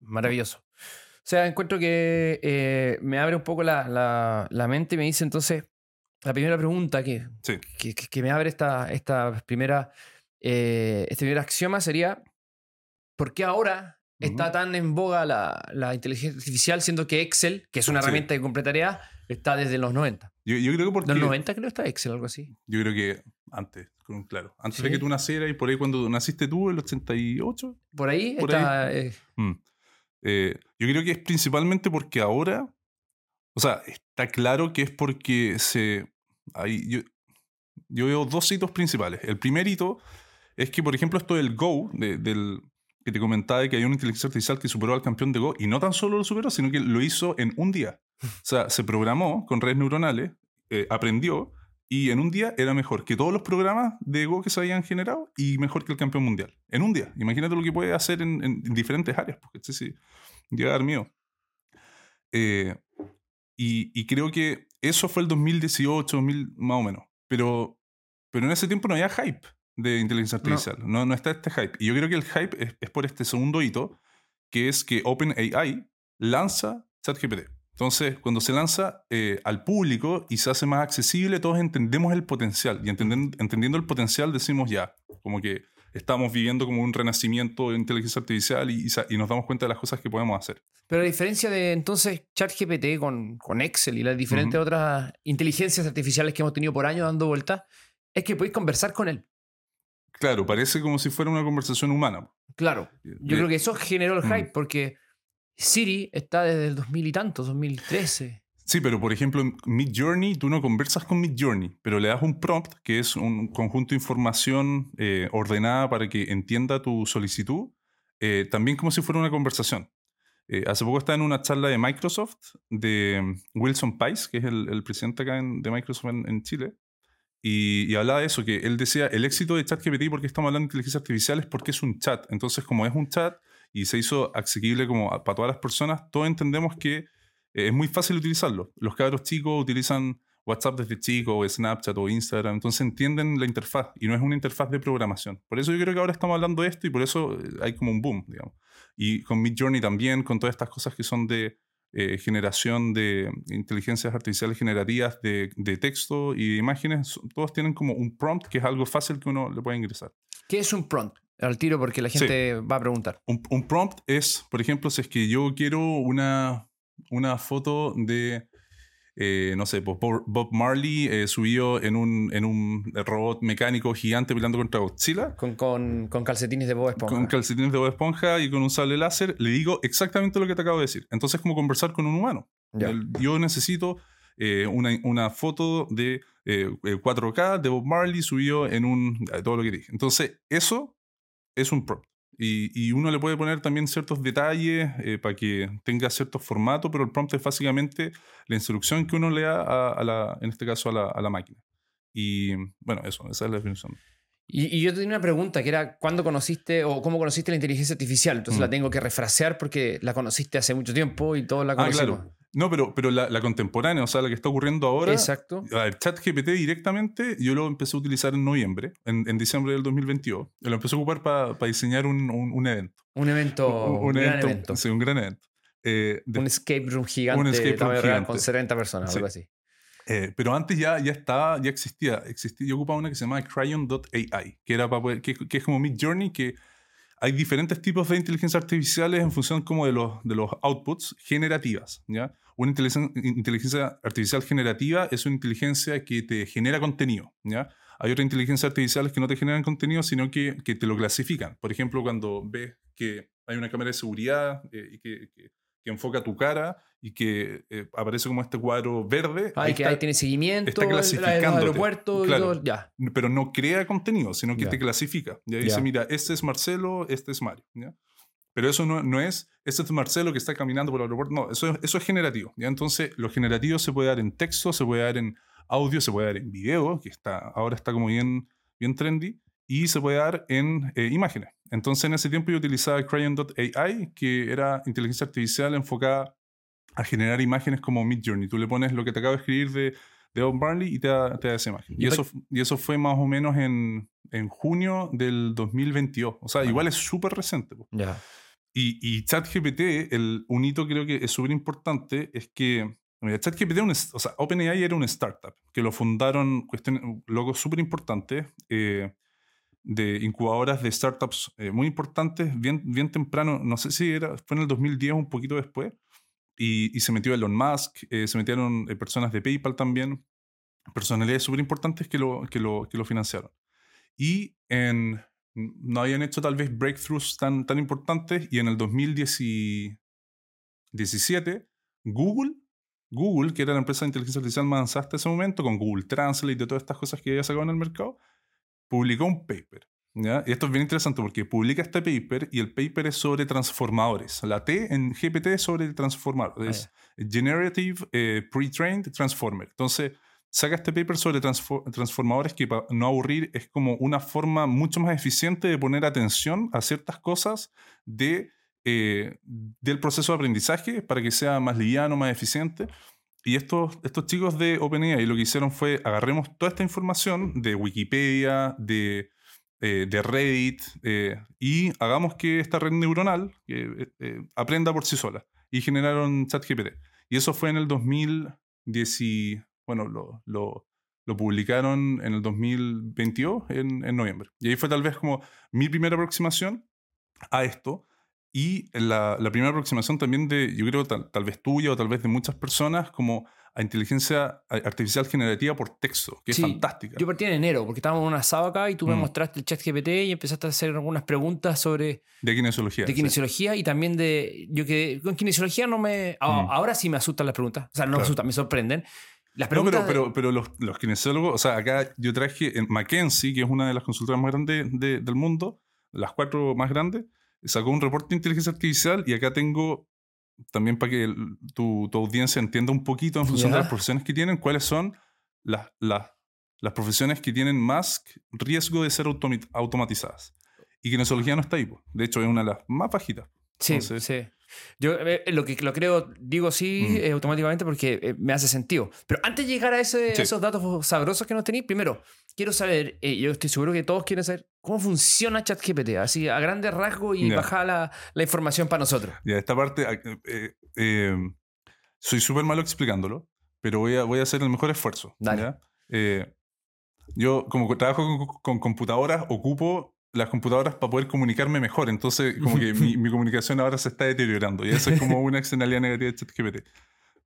Maravilloso. O sea, encuentro que eh, me abre un poco la, la- la mente y me dice entonces, la primera pregunta que, Sí. que, que- que me abre esta, esta primera, eh, este primer axioma sería, ¿por qué ahora está tan en boga la, la inteligencia artificial, siendo que Excel, que es una Sí. herramienta de completa tarea, está desde los 90? Yo, yo creo que porque... ¿De los 90 creo está Excel, algo así? Yo creo que antes, claro. Antes Sí. de que tú nacieras y por ahí cuando naciste tú, el 88, Por ahí Por está... eh, Mm. Eh, yo creo que es principalmente porque ahora, o sea, está claro que es porque se... Hay, yo, yo veo dos hitos principales. El primer hito es que, por ejemplo, esto del Go, de- del, que te comentaba de que hay una inteligencia artificial que superó al campeón de Go, y no tan solo lo superó, sino que lo hizo en un día. *laughs* O sea, se programó con redes neuronales, eh, aprendió, y en un día era mejor que todos los programas de Go que se habían generado y mejor que el campeón mundial. En un día. Imagínate lo que puede hacer en, en diferentes áreas, porque este sí, llega a dar miedo. Eh, y, y creo que eso fue el 2018, 2000, más o menos. Pero, pero en ese tiempo no había hype de inteligencia No. artificial. No, no, está este hype. Y yo creo que el hype es, es por este segundo hito, que es que OpenAI lanza ChatGPT. Entonces, cuando se lanza eh, al público y se hace más accesible, todos entendemos el potencial. Y entenden- entendiendo el potencial decimos ya, como que estamos viviendo como un renacimiento de inteligencia artificial y, y sa- y nos damos cuenta de las cosas que podemos hacer. Pero a diferencia de entonces ChatGPT con, con Excel y las diferentes otras inteligencias artificiales que hemos tenido por años dando vueltas, es que podéis conversar con él. Claro, parece como si fuera una conversación humana. Claro, yo creo que eso generó el hype porque Siri está desde el 2000 y tanto, 2013. Sí, pero por ejemplo, en Mid Journey, tú no conversas con Mid Journey, pero le das un prompt, que es un conjunto de información eh, ordenada para que entienda tu solicitud, eh, también como si fuera una conversación. Eh, hace poco estaba en una charla de Microsoft, de mm, Wilson Pice, que es el, el presidente acá en- de Microsoft en, en Chile, y, y hablaba de eso, que él decía, el éxito de ChatGPT, porque estamos hablando de inteligencia artificial, es porque es un chat. Entonces, como es un chat y se hizo asequible como para todas las personas, todos entendemos que eh, es muy fácil utilizarlo. Los cabros chicos utilizan WhatsApp desde chico, o Snapchat o Instagram, entonces entienden la interfaz y no es una interfaz de programación. Por eso yo creo que ahora estamos hablando de esto y por eso eh, hay como un boom, digamos. Y con Midjourney también, con todas estas cosas que son de eh, generación de inteligencias artificiales generativas de, de texto y de imágenes, todos tienen como un prompt que es algo fácil que uno le puede ingresar. ¿Qué es un prompt? Al tiro porque la gente va a preguntar. Un, un prompt es, por ejemplo, si es que yo quiero una, una foto de eh, no sé, pues Bob Marley eh, subió en un, en un robot mecánico gigante peleando contra Godzilla, Con, con, con calcetines de Bob Esponja. con calcetines de Bob Esponja y con un sable láser, le digo exactamente lo que te acabo de decir. Entonces es como conversar con un humano. Yo necesito eh, una, una foto de eh, eh, 4K de Bob Marley subido en un... todo lo que dije. Entonces eso es un prompt. Y, y uno le puede poner también ciertos detalles eh, para que tenga cierto formato, pero el prompt es básicamente la instrucción que uno le da, a, a la, en este caso, a la, a la máquina. Y bueno, eso, esa es la definición. Y, y yo tenía una pregunta que era, ¿cuándo conociste o cómo conociste la inteligencia artificial? Entonces Mm. la tengo que refrasear porque la conociste hace mucho tiempo y todos la Ah, conocimos. claro. No, pero, pero la, la contemporánea, o sea, la que está ocurriendo ahora, Exacto. A ver, ChatGPT directamente yo lo empecé a utilizar en noviembre, en, en diciembre del 2022. Lo empecé a ocupar para diseñar un, un- un evento. Un evento, un, gran evento. Sí, un gran evento. Eh, de- Un escape room gigante Un escape room real gigante. con 70 personas, Sí. algo así. eh, pero antes ya, ya estaba, ya existía, existía. Yo ocupaba una que se llama Cryon.ai, que, era para poder- que, que es como Mid Journey, que hay diferentes tipos de inteligencia artificiales en función como de los, de los outputs generativas. Una inteligencia, inteligencia artificial generativa es una inteligencia que te genera contenido. Hay otras inteligencias artificiales que no te generan contenido, sino que, que te lo clasifican. Por ejemplo, cuando ves que hay una cámara de seguridad eh, y que- que enfoca tu cara y que eh, aparece como este cuadro verde. Ah, y que está- ahí tiene seguimiento, está clasificándote. aeropuerto Claro. todo. Ya. pero no crea contenido, sino que Ya. te clasifica. Ya dice, mira, este es Marcelo, este es Mario. ¿ya? Pero eso no, no es, este es Marcelo que está caminando por el aeropuerto. No, eso es, eso es generativo. ¿ya? Entonces, lo generativo se puede dar en texto, se puede dar en audio, se puede dar en video, que está, ahora está como bien, bien trendy, y se puede dar en eh, imágenes. Entonces, en ese tiempo yo utilizaba Crayon.ai, que era inteligencia artificial enfocada a generar imágenes como Midjourney. Tú le pones lo que te acabo de escribir de, de Bob Marley y te da, te da esa imagen. Y eso, y eso fue más o menos en, en junio del 2022. O sea, Bueno. igual es súper reciente. Ya. Y, y ChatGPT, el, un hito creo que es súper importante, es que ChatGPT, un o sea, OpenAI era una startup que lo fundaron cuestiones, logos súper importantes eh, de incubadoras de startups eh, muy importantes, bien, bien temprano, no sé si era, fue en el 2010 o un poquito después, y, y se metió Elon Musk, eh, se metieron eh, personas de PayPal también, personalidades súper importantes que lo, que, lo, que lo financiaron. Y en, no habían hecho tal vez breakthroughs tan, tan importantes y en el 2017 Google, Google, que era la empresa de inteligencia artificial más avanzada hasta ese momento, con Google Translate y todas estas cosas que había sacado en el mercado, publicó un paper. ¿ya? Y esto es bien interesante porque publica este paper y el paper es sobre transformadores. La T en GPT es sobre transformadores. Es Generative eh, Pre-Trained Transformer. Entonces, saca este paper sobre transfo- transformadores que, para no aburrir, es como una forma mucho más eficiente de poner atención a ciertas cosas de, eh, del proceso de aprendizaje para que sea más liviano, más eficiente. Y estos, estos chicos de OpenAI lo que hicieron fue agarremos toda esta información de Wikipedia, de, eh, de Reddit, eh, y hagamos que esta red neuronal eh, eh, aprenda por sí sola. Y generaron ChatGPT. Y eso fue en el 2010. y- Bueno, lo, lo, lo publicaron en el 2022, en, en noviembre. Y ahí fue tal vez como mi primera aproximación a esto. Y la, la primera aproximación también de, yo creo, tal, tal vez tuya o tal vez de muchas personas, como a inteligencia artificial generativa por texto, que Sí, es fantástica. Yo partí en enero porque estábamos en un asado acá y tú me Mm. mostraste el chat GPT y empezaste a hacer algunas preguntas sobre de kinesiología. de sí. kinesiología y también de. Yo que con kinesiología no me. a- Mm. Ahora sí me asustan las preguntas. O sea, no me Claro. asustan, me sorprenden. Las No, preguntas. pero, pero, pero los, los kinesiólogos, o sea, acá yo traje en McKinsey, que es una de las consultoras más grandes de- del mundo, las cuatro más grandes, sacó un reporte de inteligencia artificial y acá tengo también para que el- tu, tu audiencia entienda un poquito en función Ya. de las profesiones que tienen, cuáles son las, las, las profesiones que tienen más riesgo de ser automatizadas. Y kinesiología no está ahí. po. De hecho, es una de las más bajitas. Sí, Entonces- sí. Yo eh, lo que lo creo, digo sí Mm. eh, automáticamente porque eh, me hace sentido. Pero antes de llegar a ese- Sí. esos datos sabrosos que nos tenéis, primero, quiero saber, eh, yo estoy seguro que todos quieren saber cómo funciona ChatGPT, así a grandes rasgos y Ya. bajar la, la información para nosotros. Ya, esta parte, eh, eh, eh, soy súper malo explicándolo, pero voy a, voy a hacer el mejor esfuerzo. Dale. Eh, yo, como trabajo con, con computadoras, ocupo las computadoras para poder comunicarme mejor. Entonces, como que mi, *laughs* mi comunicación ahora se está deteriorando. Y eso es como una externalidad negativa de ChatGPT.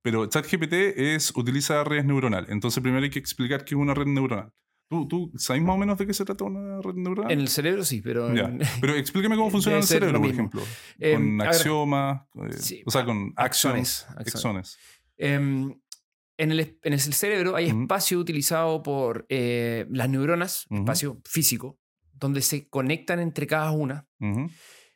Pero ChatGPT es, utiliza redes neuronales. Entonces primero hay que explicar qué es una red neuronal. ¿Tú, ¿Tú sabes más o menos de qué se trata una red neuronal? En el cerebro sí, pero... en- Ya. Pero explícame cómo *laughs* funciona el cerebro, por ejemplo. Eh, con axiomas, eh, sí, o sea, con axones, axones. axones. axones. Em, en, el, en el cerebro hay espacio utilizado por eh, las neuronas, espacio físico, donde se conectan entre cada una Ujú,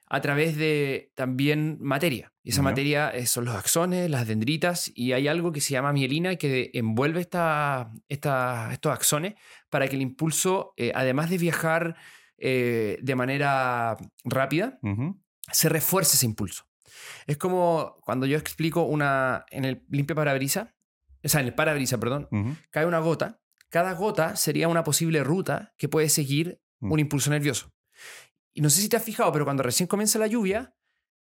a través de también materia. Y esa materia eh, son los axones, las dendritas, y hay algo que se llama mielina que envuelve esta, esta- estos axones para que el impulso, eh, además de viajar eh, de manera rápida, se refuerce ese impulso. Es como cuando yo explico una en el limpia parabrisa, o sea, en el parabrisa, perdón, cae una gota. Cada gota sería una posible ruta que puede seguir Mm. un impulso nervioso. Y no sé si te has fijado, pero cuando recién comienza la lluvia,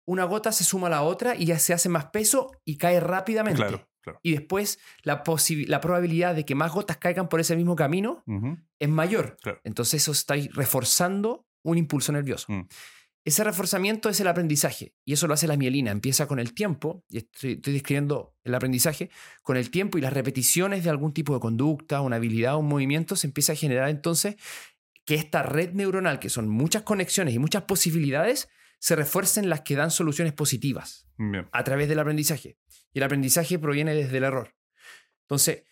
una gota se suma a la otra y ya se hace más peso y cae rápidamente. Claro, claro. Y después la, la probabilidad de que más gotas caigan por ese mismo camino es mayor. Claro. Entonces eso está reforzando un impulso nervioso. Mm. Ese reforzamiento es el aprendizaje y eso lo hace la mielina. Empieza con el tiempo, y estoy, estoy describiendo el aprendizaje, con el tiempo y las repeticiones de algún tipo de conducta, una habilidad, un movimiento, se empieza a generar entonces que esta red neuronal, que son muchas conexiones y muchas posibilidades, se refuercen las que dan soluciones positivas Bien. a través del aprendizaje. Y el aprendizaje proviene desde el error. Entonces,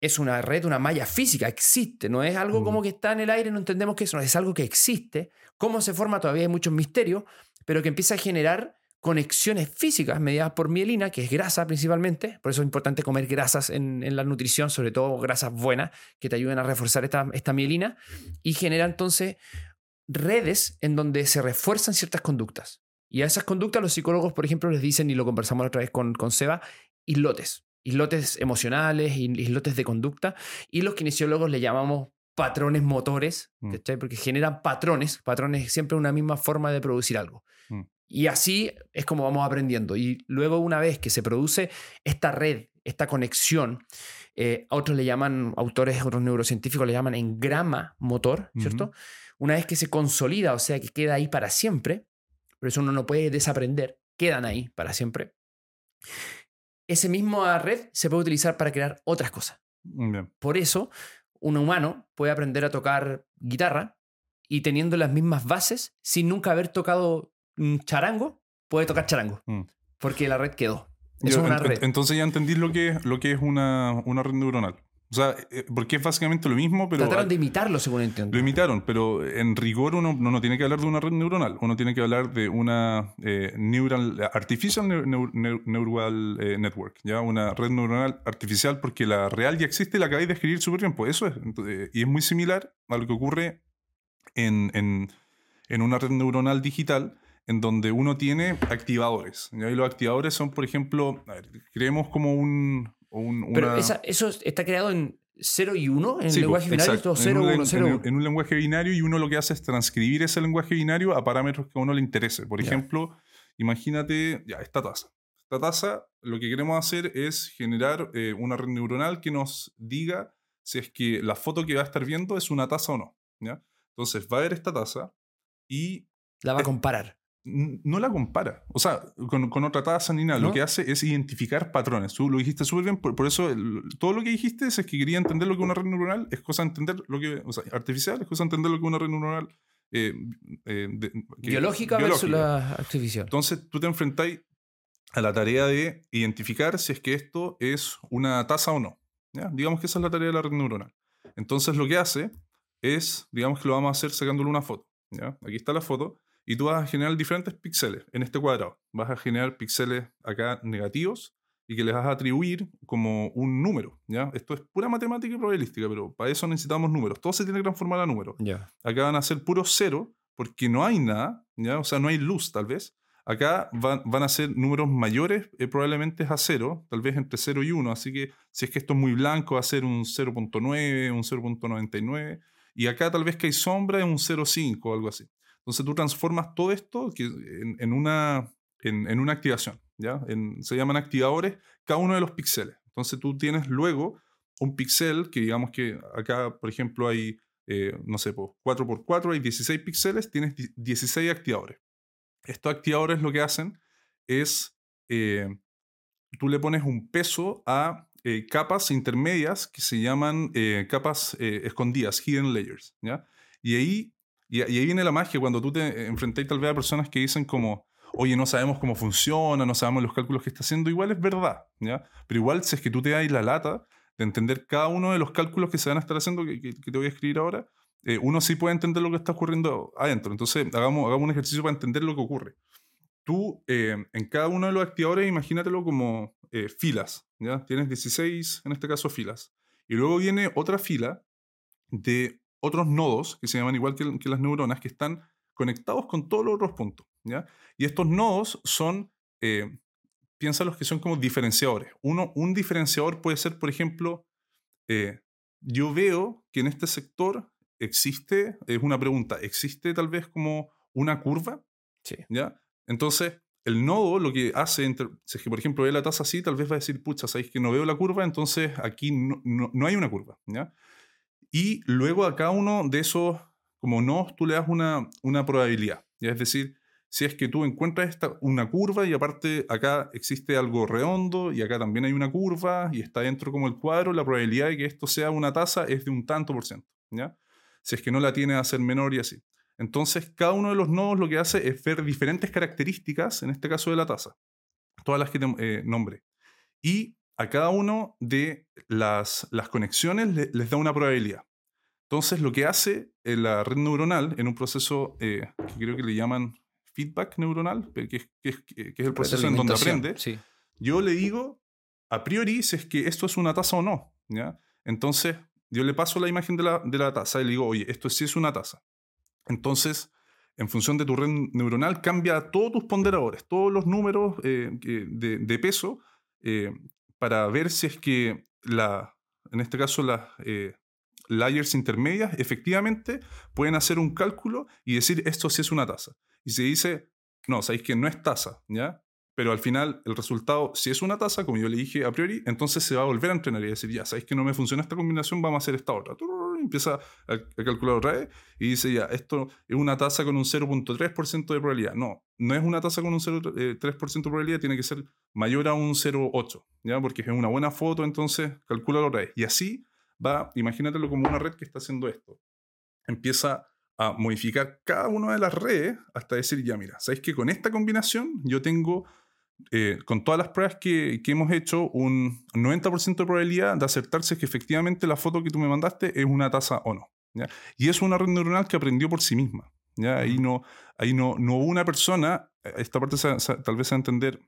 es una red, una malla física, existe, no es algo Mm. como que está en el aire, no entendemos que eso, no, es algo que existe. ¿Cómo se forma? Todavía hay muchos misterios, pero que empieza a generar conexiones físicas mediadas por mielina, que es grasa principalmente, por eso es importante comer grasas en, en la nutrición, sobre todo grasas buenas, que te ayuden a reforzar esta, esta mielina, y genera entonces redes en donde se refuerzan ciertas conductas. Y a esas conductas los psicólogos, por ejemplo, les dicen, y lo conversamos otra vez con, con Seba, islotes. Islotes emocionales, is- islotes de conducta. Y los kinesiólogos le llamamos patrones motores, Mm. porque generan patrones. Patrones siempre una misma forma de producir algo. Mm. Y así es como vamos aprendiendo. Y luego una vez que se produce esta red, esta conexión, eh, a otros le llaman, autores, otros neurocientíficos le llaman engrama motor, ¿cierto? Una vez que se consolida, o sea, que queda ahí para siempre, por eso uno no puede desaprender, quedan ahí para siempre. Ese mismo red se puede utilizar para crear otras cosas. Bien. Por eso, un humano puede aprender a tocar guitarra y teniendo las mismas bases, sin nunca haber tocado charango, puede tocar charango. Mm. Porque la red quedó. Eso Yo es una red. Entonces ya entendí lo que, lo que es una, una red neuronal. O sea, eh, porque es básicamente lo mismo, pero... Trataron de imitarlo, según entiendo. Lo imitaron, pero en rigor uno no, no tiene que hablar de una red neuronal, uno tiene que hablar de una eh, neural, artificial neu- neu- neu- neural eh, network, ¿ya? una red neuronal artificial, porque la real ya existe y la acabáis de escribir súper bien, pues eso es. Y es muy similar a lo que ocurre en, en- en una red neuronal digital, en donde uno tiene activadores. ¿ya? Y los activadores son, por ejemplo, a ver, creemos como un... un- Pero esa- eso está creado en 0 y 1, en Sí, el lenguaje pues, binario, todo En 0, un 1, len- 0, en, 1. en un lenguaje binario y uno lo que hace es transcribir ese lenguaje binario a parámetros que a uno le interese. Por ejemplo, imagínate, ya, esta taza. Esta taza, lo que queremos hacer es generar eh, una red neuronal que nos diga si es que la foto que va a estar viendo es una taza o no. ¿ya? Entonces va a ver esta taza y La va a comparar. No la compara. O sea, con, con otra taza ni nada. ¿No? Lo que hace es identificar patrones. Tú lo dijiste súper bien. Por, por eso el- todo lo que dijiste es que quería entender lo que es una red neuronal. Es cosa de entender lo que... O sea, artificial es cosa de entender lo que es una red neuronal... eh, eh, de- que- Biológica, versus biológica. la artificial. Entonces tú te enfrentáis a la tarea de identificar si es que esto es una taza o no. ¿ya? Digamos que esa es la tarea de la red neuronal. Entonces lo que hace es, digamos que lo vamos a hacer sacándole una foto. ¿ya? Aquí está la foto y tú vas a generar diferentes píxeles en este cuadrado. Vas a generar píxeles acá negativos y que les vas a atribuir como un número. ¿ya? Esto es pura matemática y probabilística, pero para eso necesitamos números. Todo se tiene que transformar a números Ya. acá van a ser puro cero, porque no hay nada, ¿ya? o sea, no hay luz tal vez. Acá van, van a ser números mayores, eh, probablemente es a cero, tal vez entre 0 y 1, así que si es que esto es muy blanco va a ser un 0.9, un 0.99, y acá tal vez que hay sombra es un 0.5 o algo así. Entonces tú transformas todo esto en, una, en, una activación, ¿ya? Se llaman activadores cada uno de los píxeles. Entonces tú tienes luego un píxel que digamos que acá, por ejemplo, hay eh, no sé, pues 4x4 hay 16 píxeles, tienes di- 16 activadores. Estos activadores lo que hacen es eh, tú le pones un peso a eh, capas intermedias que se llaman capas escondidas, hidden layers, ¿ya? Y ahí, y, y ahí viene la magia cuando tú te enfrentas tal vez a personas que dicen como, oye, no sabemos cómo funciona, no sabemos los cálculos que está haciendo, igual es verdad, ¿ya? Pero igual si es que tú te das la lata de entender cada uno de los cálculos que se van a estar haciendo, que, que- que te voy a escribir ahora, eh, uno sí puede entender lo que está ocurriendo adentro. Entonces, hagamos, hagamos un ejercicio para entender lo que ocurre. Tú, eh, en cada uno de los activadores, imagínatelo como eh, filas, ¿ya? Tienes 16, en este caso, filas. Y luego viene otra fila de otros nodos, que se llaman igual que, que las neuronas, que están conectados con todos los otros puntos, ¿ya? Y estos nodos son, eh, piénsalos que son como diferenciadores. Uno, un diferenciador puede ser, por ejemplo, eh, yo veo que en este sector existe, es una pregunta, ¿existe tal vez como una curva? Sí. ¿Ya? Entonces, el nodo lo que hace, entre- si es que por ejemplo ve la tasa así, tal vez va a decir, pucha, sabéis que no veo la curva, entonces aquí no, no- no hay una curva. ¿ya? Y luego a cada uno de esos, como nodos, tú le das una, una probabilidad. ¿ya? Es decir, si es que tú encuentras esta, una curva y aparte acá existe algo redondo y acá también hay una curva y está dentro como el cuadro, la probabilidad de que esto sea una tasa es de un tanto por ciento. ¿ya? Si es que no la tiene a ser menor y así. Entonces, cada uno de los nodos lo que hace es ver diferentes características, en este caso de la tasa, todas las que te eh, nombré. Y a cada uno de las, las conexiones le- les da una probabilidad. Entonces, lo que hace eh, la red neuronal en un proceso eh, que creo que le llaman feedback neuronal, que es, que es- que es el proceso en donde aprende, Sí. yo le digo a priori si es que esto es una taza o no. ¿ya? Entonces, yo le paso la imagen de la, de la taza y le digo, oye, esto sí es una taza. Entonces, en función de tu red neuronal, cambia todos tus ponderadores, todos los números eh, de, de peso, eh, para ver si es que, la, en este caso, las eh, layers intermedias efectivamente pueden hacer un cálculo y decir esto sí es una tasa. Y se dice, no, sabéis que no es tasa, ¿ya? Pero al final el resultado, si es una tasa, como yo le dije a priori, entonces se va a volver a entrenar y decir, ya, sabéis que no me funciona esta combinación, vamos a hacer esta otra. Empieza a, calcular otra vez y dice, ya, esto es una tasa con un 0.3% de probabilidad. No, no es una tasa con un 0.3% de probabilidad, tiene que ser mayor a un 0.8, ¿ya? Porque es una buena foto, entonces calcula otra vez. Y así va, imagínatelo como una red que está haciendo esto. Empieza a modificar cada una de las redes hasta decir, ya mira, ¿sabéis que con esta combinación yo tengo, eh, con todas las pruebas que, que hemos hecho, un 90% de probabilidad de acertar si es que efectivamente la foto que tú me mandaste es una tasa o no? ¿ya? Y es una red neuronal que aprendió por sí misma. ¿ya? Ahí, no, ahí no, no hubo una persona, eh, esta parte se- se- tal vez a entender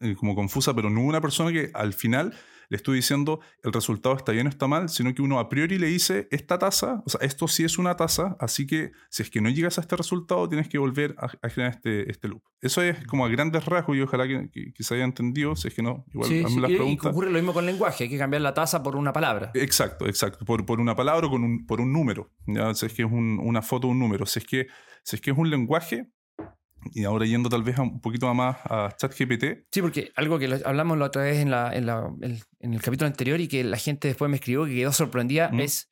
eh, como confusa, pero no una persona que al final le estoy diciendo el resultado está bien o está mal, sino que uno a priori le dice esta tasa, o sea, esto sí es una tasa, así que si es que no llegas a este resultado, tienes que volver a, a generar este, este loop. Eso es como a grandes rasgos y ojalá que, que- que se haya entendido, si es que no, igual Sí, las y- y preguntas. ocurre lo mismo con el lenguaje, hay que cambiar la tasa por una palabra. Exacto, exacto. Por, por una palabra o con un, por un número. ¿ya? Si es que es un- una foto o un número. Si es, que, si es que es un lenguaje, y ahora yendo tal vez a un poquito más a ChatGPT, Sí, porque algo que hablamos la otra vez en, la, en, la- el, en el capítulo anterior y que la gente después me escribió que quedó sorprendida Mm. es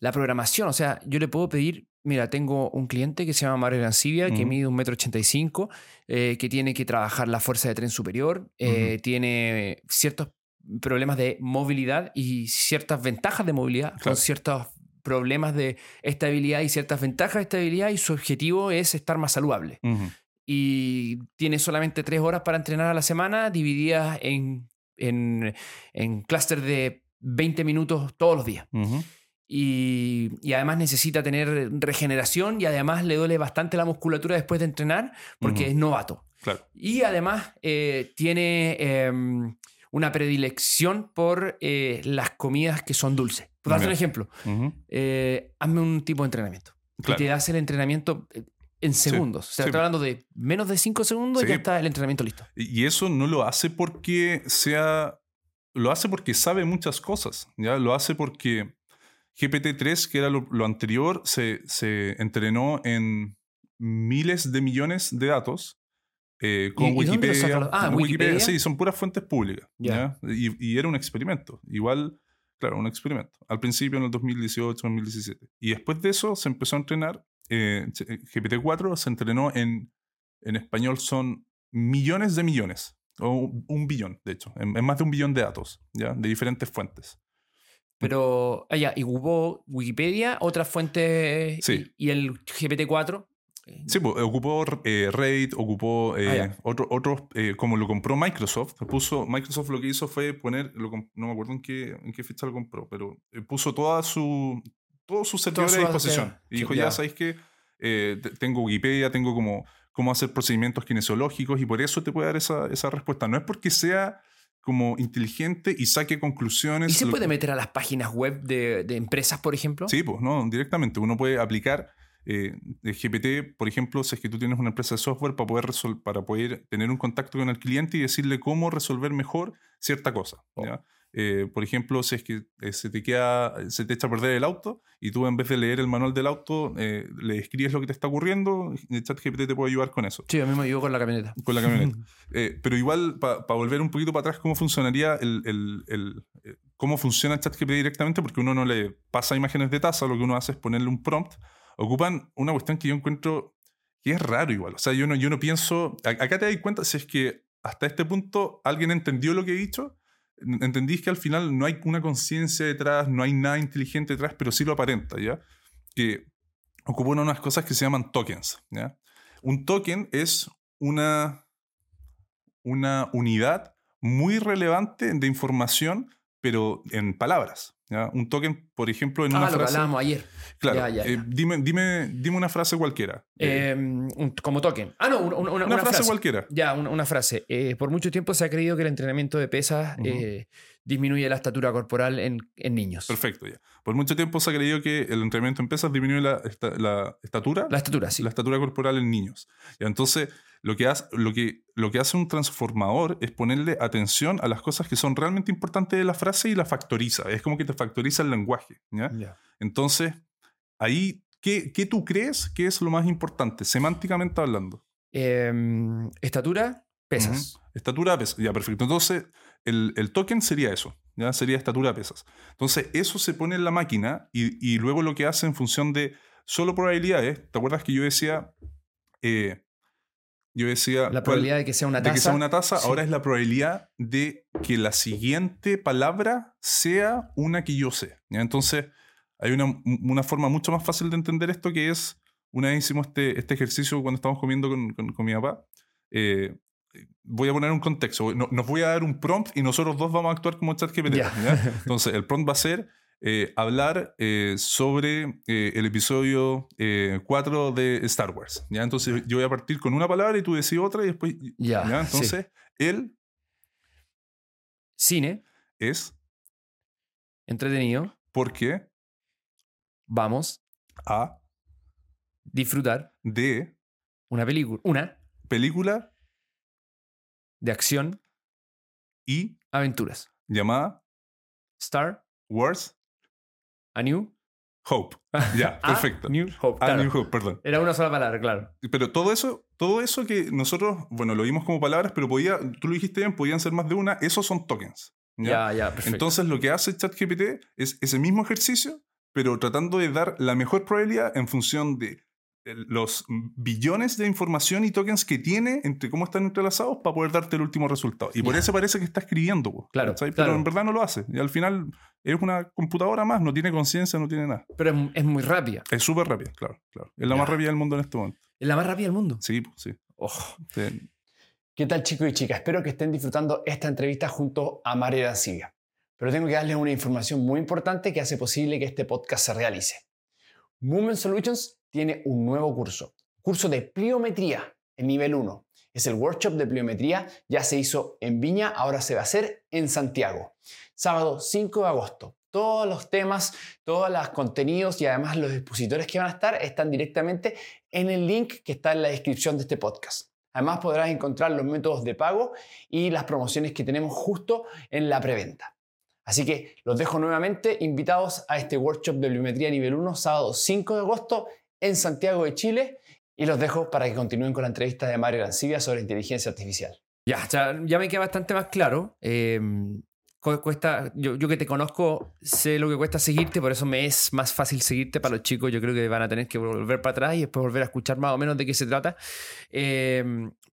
la programación. O sea, yo le puedo pedir, mira, tengo un cliente que se llama Mario Arancibia, que Ujú. mide un metro ochenta y cinco, eh, que tiene que trabajar la fuerza de tren superior, eh, tiene ciertos problemas de movilidad y ciertas ventajas de movilidad con Claro. Problemas de estabilidad y ciertas ventajas de estabilidad y su objetivo es estar más saludable ujú, y tiene solamente tres horas para entrenar a la semana, divididas en, en, en clúster de 20 minutos todos los días. Y, y además necesita tener regeneración y además le duele bastante la musculatura después de entrenar porque Ujú. es novato. claro. Y además eh, tiene em, una predilección por eh, las comidas que son dulces. Por un ejemplo, eh, hazme un tipo de entrenamiento. Claro. Que te hace el entrenamiento eh, en segundos. O sea, sí. estoy hablando de menos de 5 segundos y Sí. ya está el entrenamiento listo. Y eso no lo hace porque sea. Lo hace porque sabe muchas cosas. ¿ya? Lo hace porque GPT-3, que era lo, lo anterior, se, se entrenó en miles de millones de datos. eh, con ¿Y- y dónde lo Wikipedia. ah, Wikipedia? Sí, son puras fuentes públicas. Ya. ¿ya? Y, y era un experimento. Igual, claro, un experimento. Al principio, en el 2018, 2017. Y después de eso se empezó a entrenar. eh, GPT-4 se entrenó en, en español, son millones de millones. O un, un billón, de hecho. En, en más de un billón de datos, ¿ya? De diferentes fuentes. Pero, ah, ya, y ocupó Wikipedia, otras fuentes Sí. y, y el GPT-4. Sí, pues, ocupó eh, Reddit, ocupó eh, Ah, ya. otro- otros, eh, como lo compró Microsoft, puso, Microsoft lo que hizo fue poner, lo no me acuerdo en qué, en qué fecha lo compró, pero eh, puso toda su, todos sus servidores a disposición. Y Sí, dijo, ya. ya sabéis que eh, te- tengo Wikipedia, tengo como cómo hacer procedimientos kinesiológicos y por eso te puede dar esa, esa respuesta. No es porque sea como inteligente y saque conclusiones. ¿Y se puede meter a las páginas web de, de empresas, por ejemplo? Sí, pues, no, directamente. Uno puede aplicar eh, GPT, por ejemplo, si es que tú tienes una empresa de software para poder, para poder tener un contacto con el cliente y decirle cómo resolver mejor cierta cosa. Oh. ¿ya? Eh, por ejemplo, si es que eh, se te queda, se te echa a perder el auto y tú en vez de leer el manual del auto, eh, le escribes lo que te está ocurriendo, el chat GPT te puede ayudar con eso. Sí, a mí me ayudó con la camioneta. Con la camioneta. *laughs* Eh, pero igual, para volver un poquito para atrás, ¿cómo funcionaría el, el- el, eh, cómo funciona el ChatGPT directamente? Porque uno no le pasa imágenes de taza, lo que uno hace es ponerle un prompt. Ocupan una cuestión que yo encuentro que es raro igual. O sea, yo no, yo no pienso... Acá te das cuenta si es que hasta este punto alguien entendió lo que he dicho. Entendís que al final no hay una conciencia detrás, no hay nada inteligente detrás, pero sí lo aparenta, ¿ya? Que ocupan unas cosas que se llaman tokens, ¿ya? Un token es una, una unidad muy relevante de información, pero en palabras. ¿Ya? Un token, por ejemplo, en Ah, una lo frase. hablábamos ayer. Claro, Ya, ya, eh, dime, dime, dime una frase cualquiera. Eh, un- como token. Ah, no, una, una- una, una frase, frase. cualquiera. Ya, una, frase. Eh, por mucho tiempo se ha creído que el entrenamiento de pesas disminuye la estatura corporal en, en niños. Perfecto, ya. Por mucho tiempo se ha creído que el entrenamiento en pesas disminuye la, esta- la estatura, La estatura, sí. la estatura corporal en niños. Y entonces, lo que, hace, lo, que, lo que hace un transformador es ponerle atención a las cosas que son realmente importantes de la frase y la factoriza. Es como que te factoriza el lenguaje. ¿ya? Ya. Entonces, ahí, ¿qué, qué tú crees que es lo más importante, semánticamente hablando? Em, estatura, pesas. Estatura, pesas. Ya, perfecto. Entonces, el, el token sería eso. ¿ya? Sería estatura, pesas. Entonces, eso se pone en la máquina y, y luego lo que hace en función de solo probabilidades. ¿Te acuerdas que yo decía... eh, yo decía... La probabilidad de que sea una de taza. que sea una taza, sí. ahora es la probabilidad de que la siguiente palabra sea una que yo sé. ¿ya? Entonces, hay una, una forma mucho más fácil de entender esto que es, una vez hicimos este, este ejercicio cuando estábamos comiendo con, con- con mi papá. eh, voy a poner un contexto. No- nos voy a dar un prompt y nosotros dos vamos a actuar como chat GPT. Ya. ¿ya? *laughs* Entonces, el prompt va a ser eh, hablar eh, sobre eh, el episodio 4 de Star Wars. ¿ya? Entonces, yo voy a partir con una palabra y tú decís otra y después... Ya. Entonces, él Cine, es entretenido, porque vamos, A disfrutar de una película, una película de acción, y aventuras. llamada Star, Wars A New, Hope. *laughs* Ya, A perfecto. New Hope. A claro. New Hope, perdón. Era una sola palabra, claro. Pero todo eso, todo eso que nosotros, bueno, lo vimos como palabras, pero podía, tú lo dijiste bien, podían ser más de una, esos son tokens. ¿ya? Ya, ya, perfecto. Entonces lo que hace ChatGPT es ese mismo ejercicio, pero tratando de dar la mejor probabilidad en función de los billones de información y tokens que tiene entre cómo están entrelazados para poder darte el último resultado. Y por Ya. eso parece que está escribiendo, po, Claro, pero en verdad no lo hace. Y al final es una computadora más, no tiene conciencia, no tiene nada. Pero es, es muy rápida. Es súper rápida, claro, claro. Es la Ya. más rápida del mundo en este momento. Es la más rápida del mundo. Sí, sí. Sí. ¿Qué tal chicos y chicas? Espero que estén disfrutando esta entrevista junto a Mario Arancibia. Pero tengo que darles una información muy importante que hace posible que este podcast se realice. Movement Solutions tiene un nuevo curso, curso de pliometría en nivel 1. Es el workshop de pliometría, ya se hizo en Viña, ahora se va a hacer en Santiago. Sábado 5 de agosto. Todos los temas, todos los contenidos y además los expositores que van a estar están directamente en el link que está en la descripción de este podcast. Además podrás encontrar los métodos de pago y las promociones que tenemos justo en la preventa. Así que los dejo nuevamente invitados a este workshop de biometría nivel 1, sábado 5 de agosto en Santiago de Chile. Y los dejo para que continúen con la entrevista de Mario Arancibia sobre inteligencia artificial. Ya, ya, ya me queda bastante más claro. Eh, cu- cuesta, yo, yo que te conozco, sé lo que cuesta seguirte, por eso me es más fácil seguirte para los chicos. Yo creo que van a tener que volver para atrás y después volver a escuchar más o menos de qué se trata. Eh,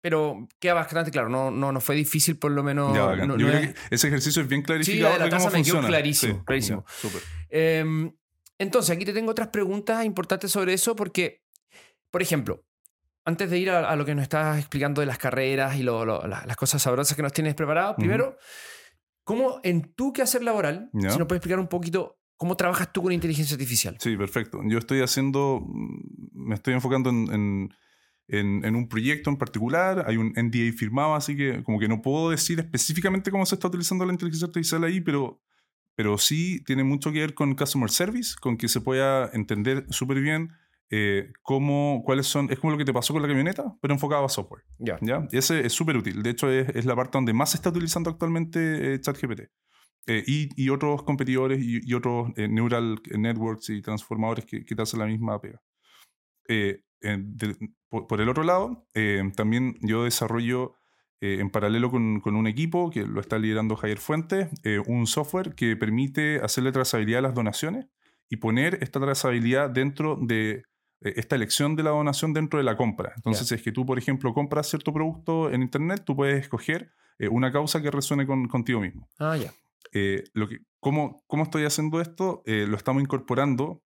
pero queda bastante claro, no, no, no fue difícil por lo menos. Ya, no- Yo no creo es- que ese ejercicio es bien Sí, clarificado la de la de cómo taza me quedó funciona. clarísimo, clarísimo. ya, súper. Eh, entonces, aquí te tengo otras preguntas importantes sobre eso porque, por ejemplo, antes de ir a, a lo que nos estás explicando de las carreras y lo- lo- la- las cosas sabrosas que nos tienes preparadas, primero, ¿cómo en tu quehacer laboral, si nos puedes explicar un poquito cómo trabajas tú con inteligencia artificial? Sí, perfecto. Yo estoy haciendo, mm, me estoy enfocando en, en- en- en un proyecto en particular, hay un NDA firmado, así que como que no puedo decir específicamente cómo se está utilizando la inteligencia artificial ahí, pero, pero sí tiene mucho que ver con Customer Service, con que se pueda entender súper bien eh, cómo, cuáles son, es como lo que te pasó con la camioneta, pero enfocado a software. Ya. ¿ya? Y ese es súper útil. De hecho, es, es la parte donde más se está utilizando actualmente eh, ChatGPT. Eh, y, y otros competidores y, y otros eh, neural networks y transformadores que, que te hacen la misma pega. Eh, de- por, por el otro lado, eh, también yo desarrollo eh, en paralelo con, con un equipo que lo está liderando Javier Fuentes, eh, un software que permite hacerle trazabilidad a las donaciones y poner esta trazabilidad dentro de eh, esta elección de la donación dentro de la compra. Entonces, si es que tú, por ejemplo, compras cierto producto en Internet, tú puedes escoger eh, una causa que resuene con, contigo mismo. Ah, ya. Eh, lo que, ¿cómo, ¿Cómo estoy haciendo esto? Eh, lo estamos incorporando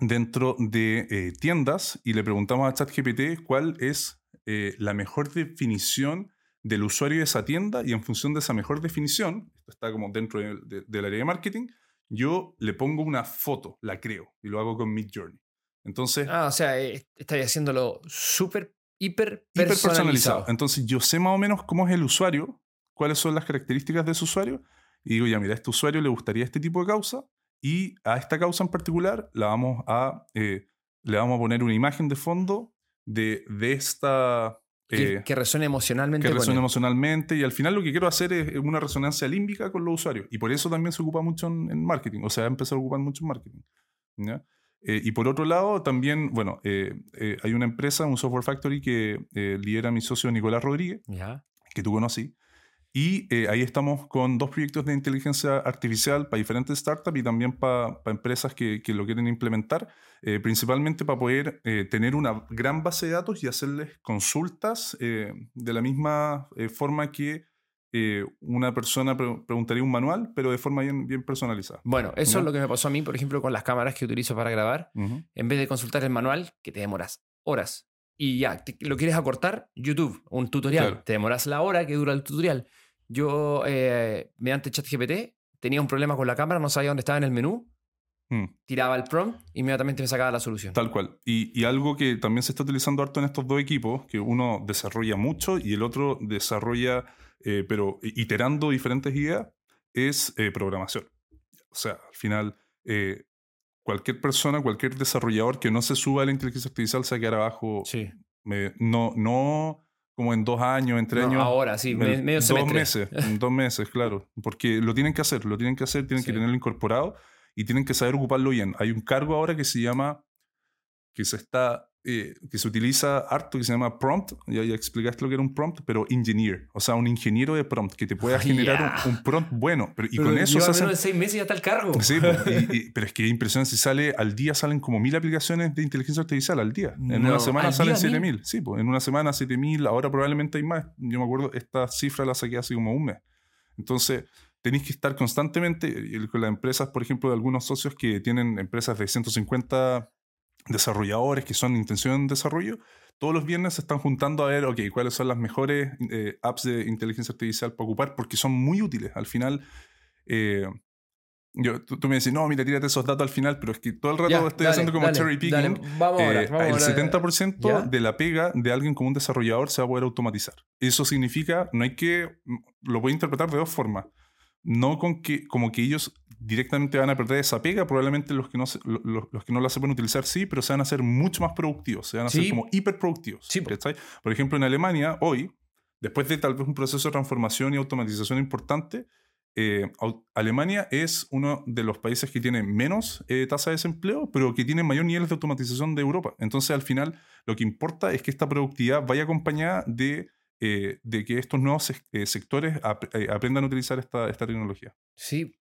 dentro de tiendas y le preguntamos a ChatGPT cuál es la mejor definición del usuario de esa tienda y en función de esa mejor definición, esto está como dentro de- de- del área de marketing, yo le pongo una foto, la creo y lo hago con Mid Journey. Entonces, Ah, o sea, eh, estáis haciéndolo súper, hiper personalizado. Entonces yo sé más o menos cómo es el usuario, cuáles son las características de ese usuario, y digo, ya, mira, a este usuario le gustaría este tipo de causa, y a esta causa en particular la vamos a, eh, le vamos a poner una imagen de fondo de, de esta... Que, eh, que resuene emocionalmente. que resuene emocionalmente y al final lo que quiero hacer es una resonancia límbica con los usuarios y por eso también se ocupa mucho en, en marketing, o sea, ha empezado a ocupar mucho en marketing. ¿ya? Eh, y por otro lado, también, bueno, eh, eh, hay una empresa, un software factory que eh, lidera mi socio Nicolás Rodríguez, Ya. que tú conocí, y eh, ahí estamos con dos proyectos de inteligencia artificial para diferentes startups y también para empresas que, que lo quieren implementar, eh, principalmente para poder eh, tener una gran base de datos y hacerles consultas eh, de la misma forma que eh, una persona pre- preguntaría un manual, pero de forma bien, bien personalizada. Bueno, eso es lo que me pasó a mí, por ejemplo, con las cámaras que utilizo para grabar. En vez de consultar el manual, que te demoras horas. Y ya, te- lo quieres acortar, YouTube, un tutorial. Claro. Te demoras la hora que dura el tutorial. Yo, eh, mediante ChatGPT, tenía un problema con la cámara, no sabía dónde estaba en el menú, Mm. tiraba el prompt, inmediatamente me sacaba la solución. Tal cual. Y, y algo que también se está utilizando harto en estos dos equipos, que uno desarrolla mucho y el otro desarrolla, eh, pero iterando diferentes ideas, es eh, programación. O sea, al final, eh, cualquier persona, cualquier desarrollador que no se suba a la inteligencia artificial se va a quedar abajo. Sí. eh, no, no como en dos años, en tres No, años. ahora, sí, me- medio dos semestre. meses, en dos meses, claro. Porque lo tienen que hacer, lo tienen que hacer, tienen que Sí. tenerlo incorporado y tienen que saber ocuparlo bien. Hay un cargo ahora que se llama, que se está, eh, que se utiliza harto, que se llama prompt. Ya, ya explicaste lo que era un prompt, pero engineer, o sea, un ingeniero de prompt que te pueda Ah, generar ya. un, un prompt bueno. Pero, y Pero con eso lleva se menos hacen de seis meses ya está el cargo. Sí, po, y- y- *laughs* pero es que es impresionante. Si sale al día, salen como mil aplicaciones de inteligencia artificial al día. En No, una semana ¿al salen siete mil. Sí, pues en una semana siete mil. Ahora probablemente hay más. Yo me acuerdo, esta cifra la saqué hace como un mes. Entonces, tenéis que estar constantemente con las empresas, por ejemplo, de algunos socios que tienen empresas de 150 desarrolladores que son en intención de desarrollo. Todos los viernes se están juntando a ver, ok, cuáles son las mejores eh, apps de inteligencia artificial para ocupar, porque son muy útiles. Al final, eh, yo, tú, tú me decís, no, mira, tírate esos datos al final, pero es que todo el rato Ya, estoy dale, haciendo como dale, cherry picking. dale. Vamos ahora, Eh, vamos el ahora. 70% ¿Ya? de la pega de alguien como un desarrollador se va a poder automatizar. Eso significa, no hay que, lo voy a interpretar de dos formas. No con que, como que ellos directamente van a perder esa pega, probablemente los que no, se- lo- lo- los, que no la sepan utilizar sí, pero se van a hacer mucho más productivos, se van a Sí. hacer como hiperproductivos. Sí. Por ejemplo, en Alemania, hoy, después de tal vez un proceso de transformación y automatización importante, eh, Alemania es uno de los países que tiene menos eh, tasa de desempleo, pero que tiene mayor niveles de automatización de Europa. Entonces, al final, lo que importa es que esta productividad vaya acompañada de eh, de que estos nuevos eh, sectores ap- eh, aprendan a utilizar esta, esta tecnología. Sí.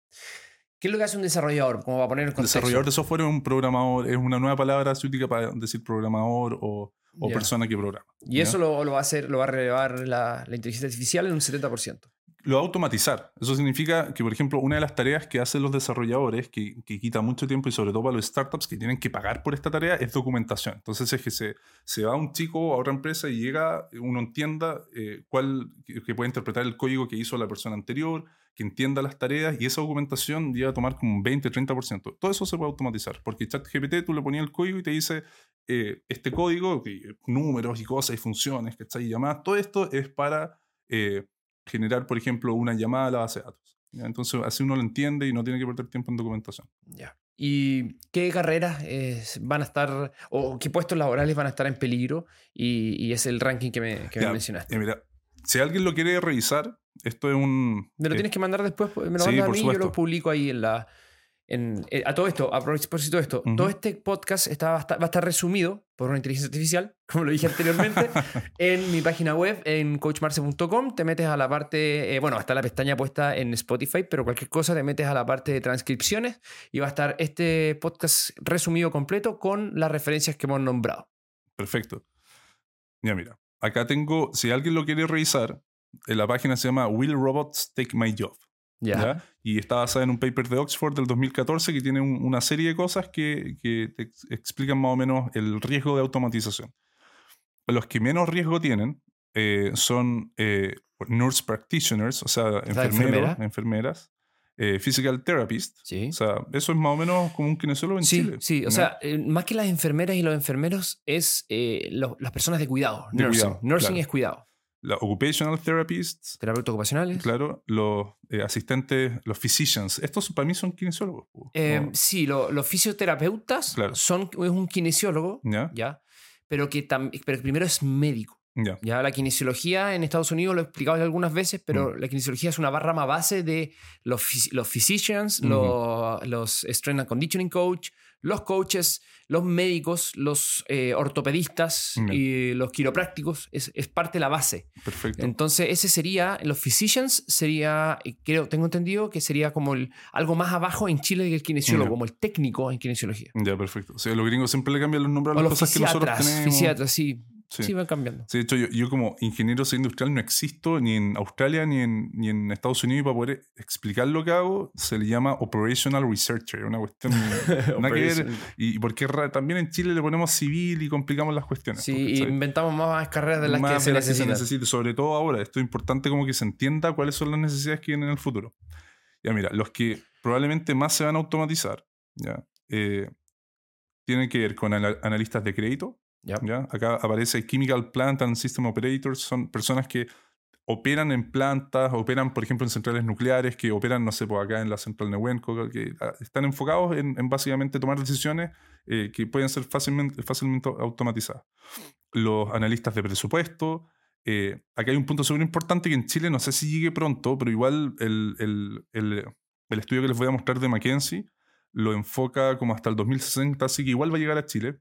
¿Qué es lo que hace un desarrollador? Como para poner El contexto. desarrollador de software es un programador, es una nueva palabra se utiliza para decir programador o, o persona que programa. Y ¿ya? eso lo, lo va a hacer, lo va a relevar la, la inteligencia artificial en un 70%. Lo va a automatizar. Eso significa que, por ejemplo, una de las tareas que hacen los desarrolladores, que, que quita mucho tiempo y sobre todo para los startups que tienen que pagar por esta tarea, es documentación. Entonces es que se, se va un chico a otra empresa y llega, uno entienda eh, cuál, que, que puede interpretar el código que hizo la persona anterior, que entienda las tareas y esa documentación llega a tomar como un 20-30%. Todo eso se puede automatizar porque ChatGPT tú le ponías el código y te dice eh, este código, que- números y cosas y funciones, ¿cachai? Y llamadas, todo esto es para... eh, generar, por ejemplo, una llamada a la base de datos. ¿ya? Entonces, así uno lo entiende y no tiene que perder tiempo en documentación. Ya. ¿Y qué carreras eh, van a estar, o qué puestos laborales van a estar en peligro? Y, y es el ranking que me, que me mencionaste. Eh, mira, si alguien lo quiere revisar, esto es un... Me lo eh, tienes que mandar después, pues, me lo sí, mandas a mí y yo lo publico ahí en la. En, eh, a todo esto, a propósito de esto, todo este podcast está, va, a estar, va a estar resumido por una inteligencia artificial, *laughs* como lo dije anteriormente, *laughs* en mi página web, en coachmarce.com. Te metes a la parte, eh, bueno, está la pestaña puesta en Spotify, pero cualquier cosa te metes a la parte de transcripciones y va a estar este podcast resumido completo con las referencias que hemos nombrado. Perfecto. Ya mira, acá tengo, si alguien lo quiere revisar, en la página se llama Will Robots Take My Job? Ya. ¿ya? Y está basada en un paper de Oxford del 2014 que tiene un- una serie de cosas que, que te ex- explican más o menos el riesgo de automatización. Los que menos riesgo tienen eh, son eh, nurse practitioners, o sea, enfermeros, enfermera. enfermeras, eh, physical therapists. Sí. O sea, eso es más o menos como un kinesiólogo en Sí, Chile. sí, o ¿no? sea, eh, más que las enfermeras y los enfermeros es eh, lo- las personas de cuidado. De nursing. cuidado, Nursing claro. es cuidado. La occupational therapists, Terapeutas ocupacionales. claro, los eh, asistentes, los physicians. Estos para mí son kinesiólogos. Eh, ¿no? sí, lo- los fisioterapeutas Claro. son es un kinesiólogo, ¿Ya? ¿ya? Pero que, tam- pero que primero es médico. Ya. Ya la kinesiología en Estados Unidos lo he explicado ya algunas veces, pero Mm. la kinesiología es una rama base de los, los physicians, Ujú. los, los strength and conditioning coach, los coaches, los médicos, los eh, ortopedistas y los quiroprácticos. Es, es parte de la base. Perfecto. Entonces, ese sería, los physicians sería, eh, creo, tengo entendido que sería como el, algo más abajo en Chile que el kinesiólogo, como el técnico en kinesiología. Ya, perfecto. O sea, los gringos siempre le cambian los nombres a O las los cosas que nosotros tenemos. fisiatras, sí, Sí. sí, van cambiando. Sí, de hecho, yo, yo como ingeniero industrial no existo ni en Australia ni en, ni en Estados Unidos y para poder explicar lo que hago se le llama Operational Researcher, una cuestión *laughs* nada que ver. Y porque ra- también en Chile le ponemos civil y complicamos las cuestiones. Sí, pues, y inventamos más carreras de las Más que se necesitan. necesite, sobre todo ahora. Esto es importante como que se entienda cuáles son las necesidades que vienen en el futuro. Ya mira, los que probablemente más se van a automatizar, ¿ya? Eh, tienen que ver con ana- analistas de crédito, Ya. ¿ya? Acá aparece Chemical Plant and System Operators, son personas que operan en plantas, operan, por ejemplo, en centrales nucleares, que operan, no sé, pues acá en la central Nehuenco, que ah, están enfocados en, en básicamente tomar decisiones eh, que pueden ser fácilmente, fácilmente automatizadas. Los analistas de presupuesto. eh, acá hay un punto súper importante que en Chile no sé si llegue pronto, pero igual el, el- el- el estudio que les voy a mostrar de McKinsey lo enfoca como hasta el 2060, así que igual va a llegar a Chile.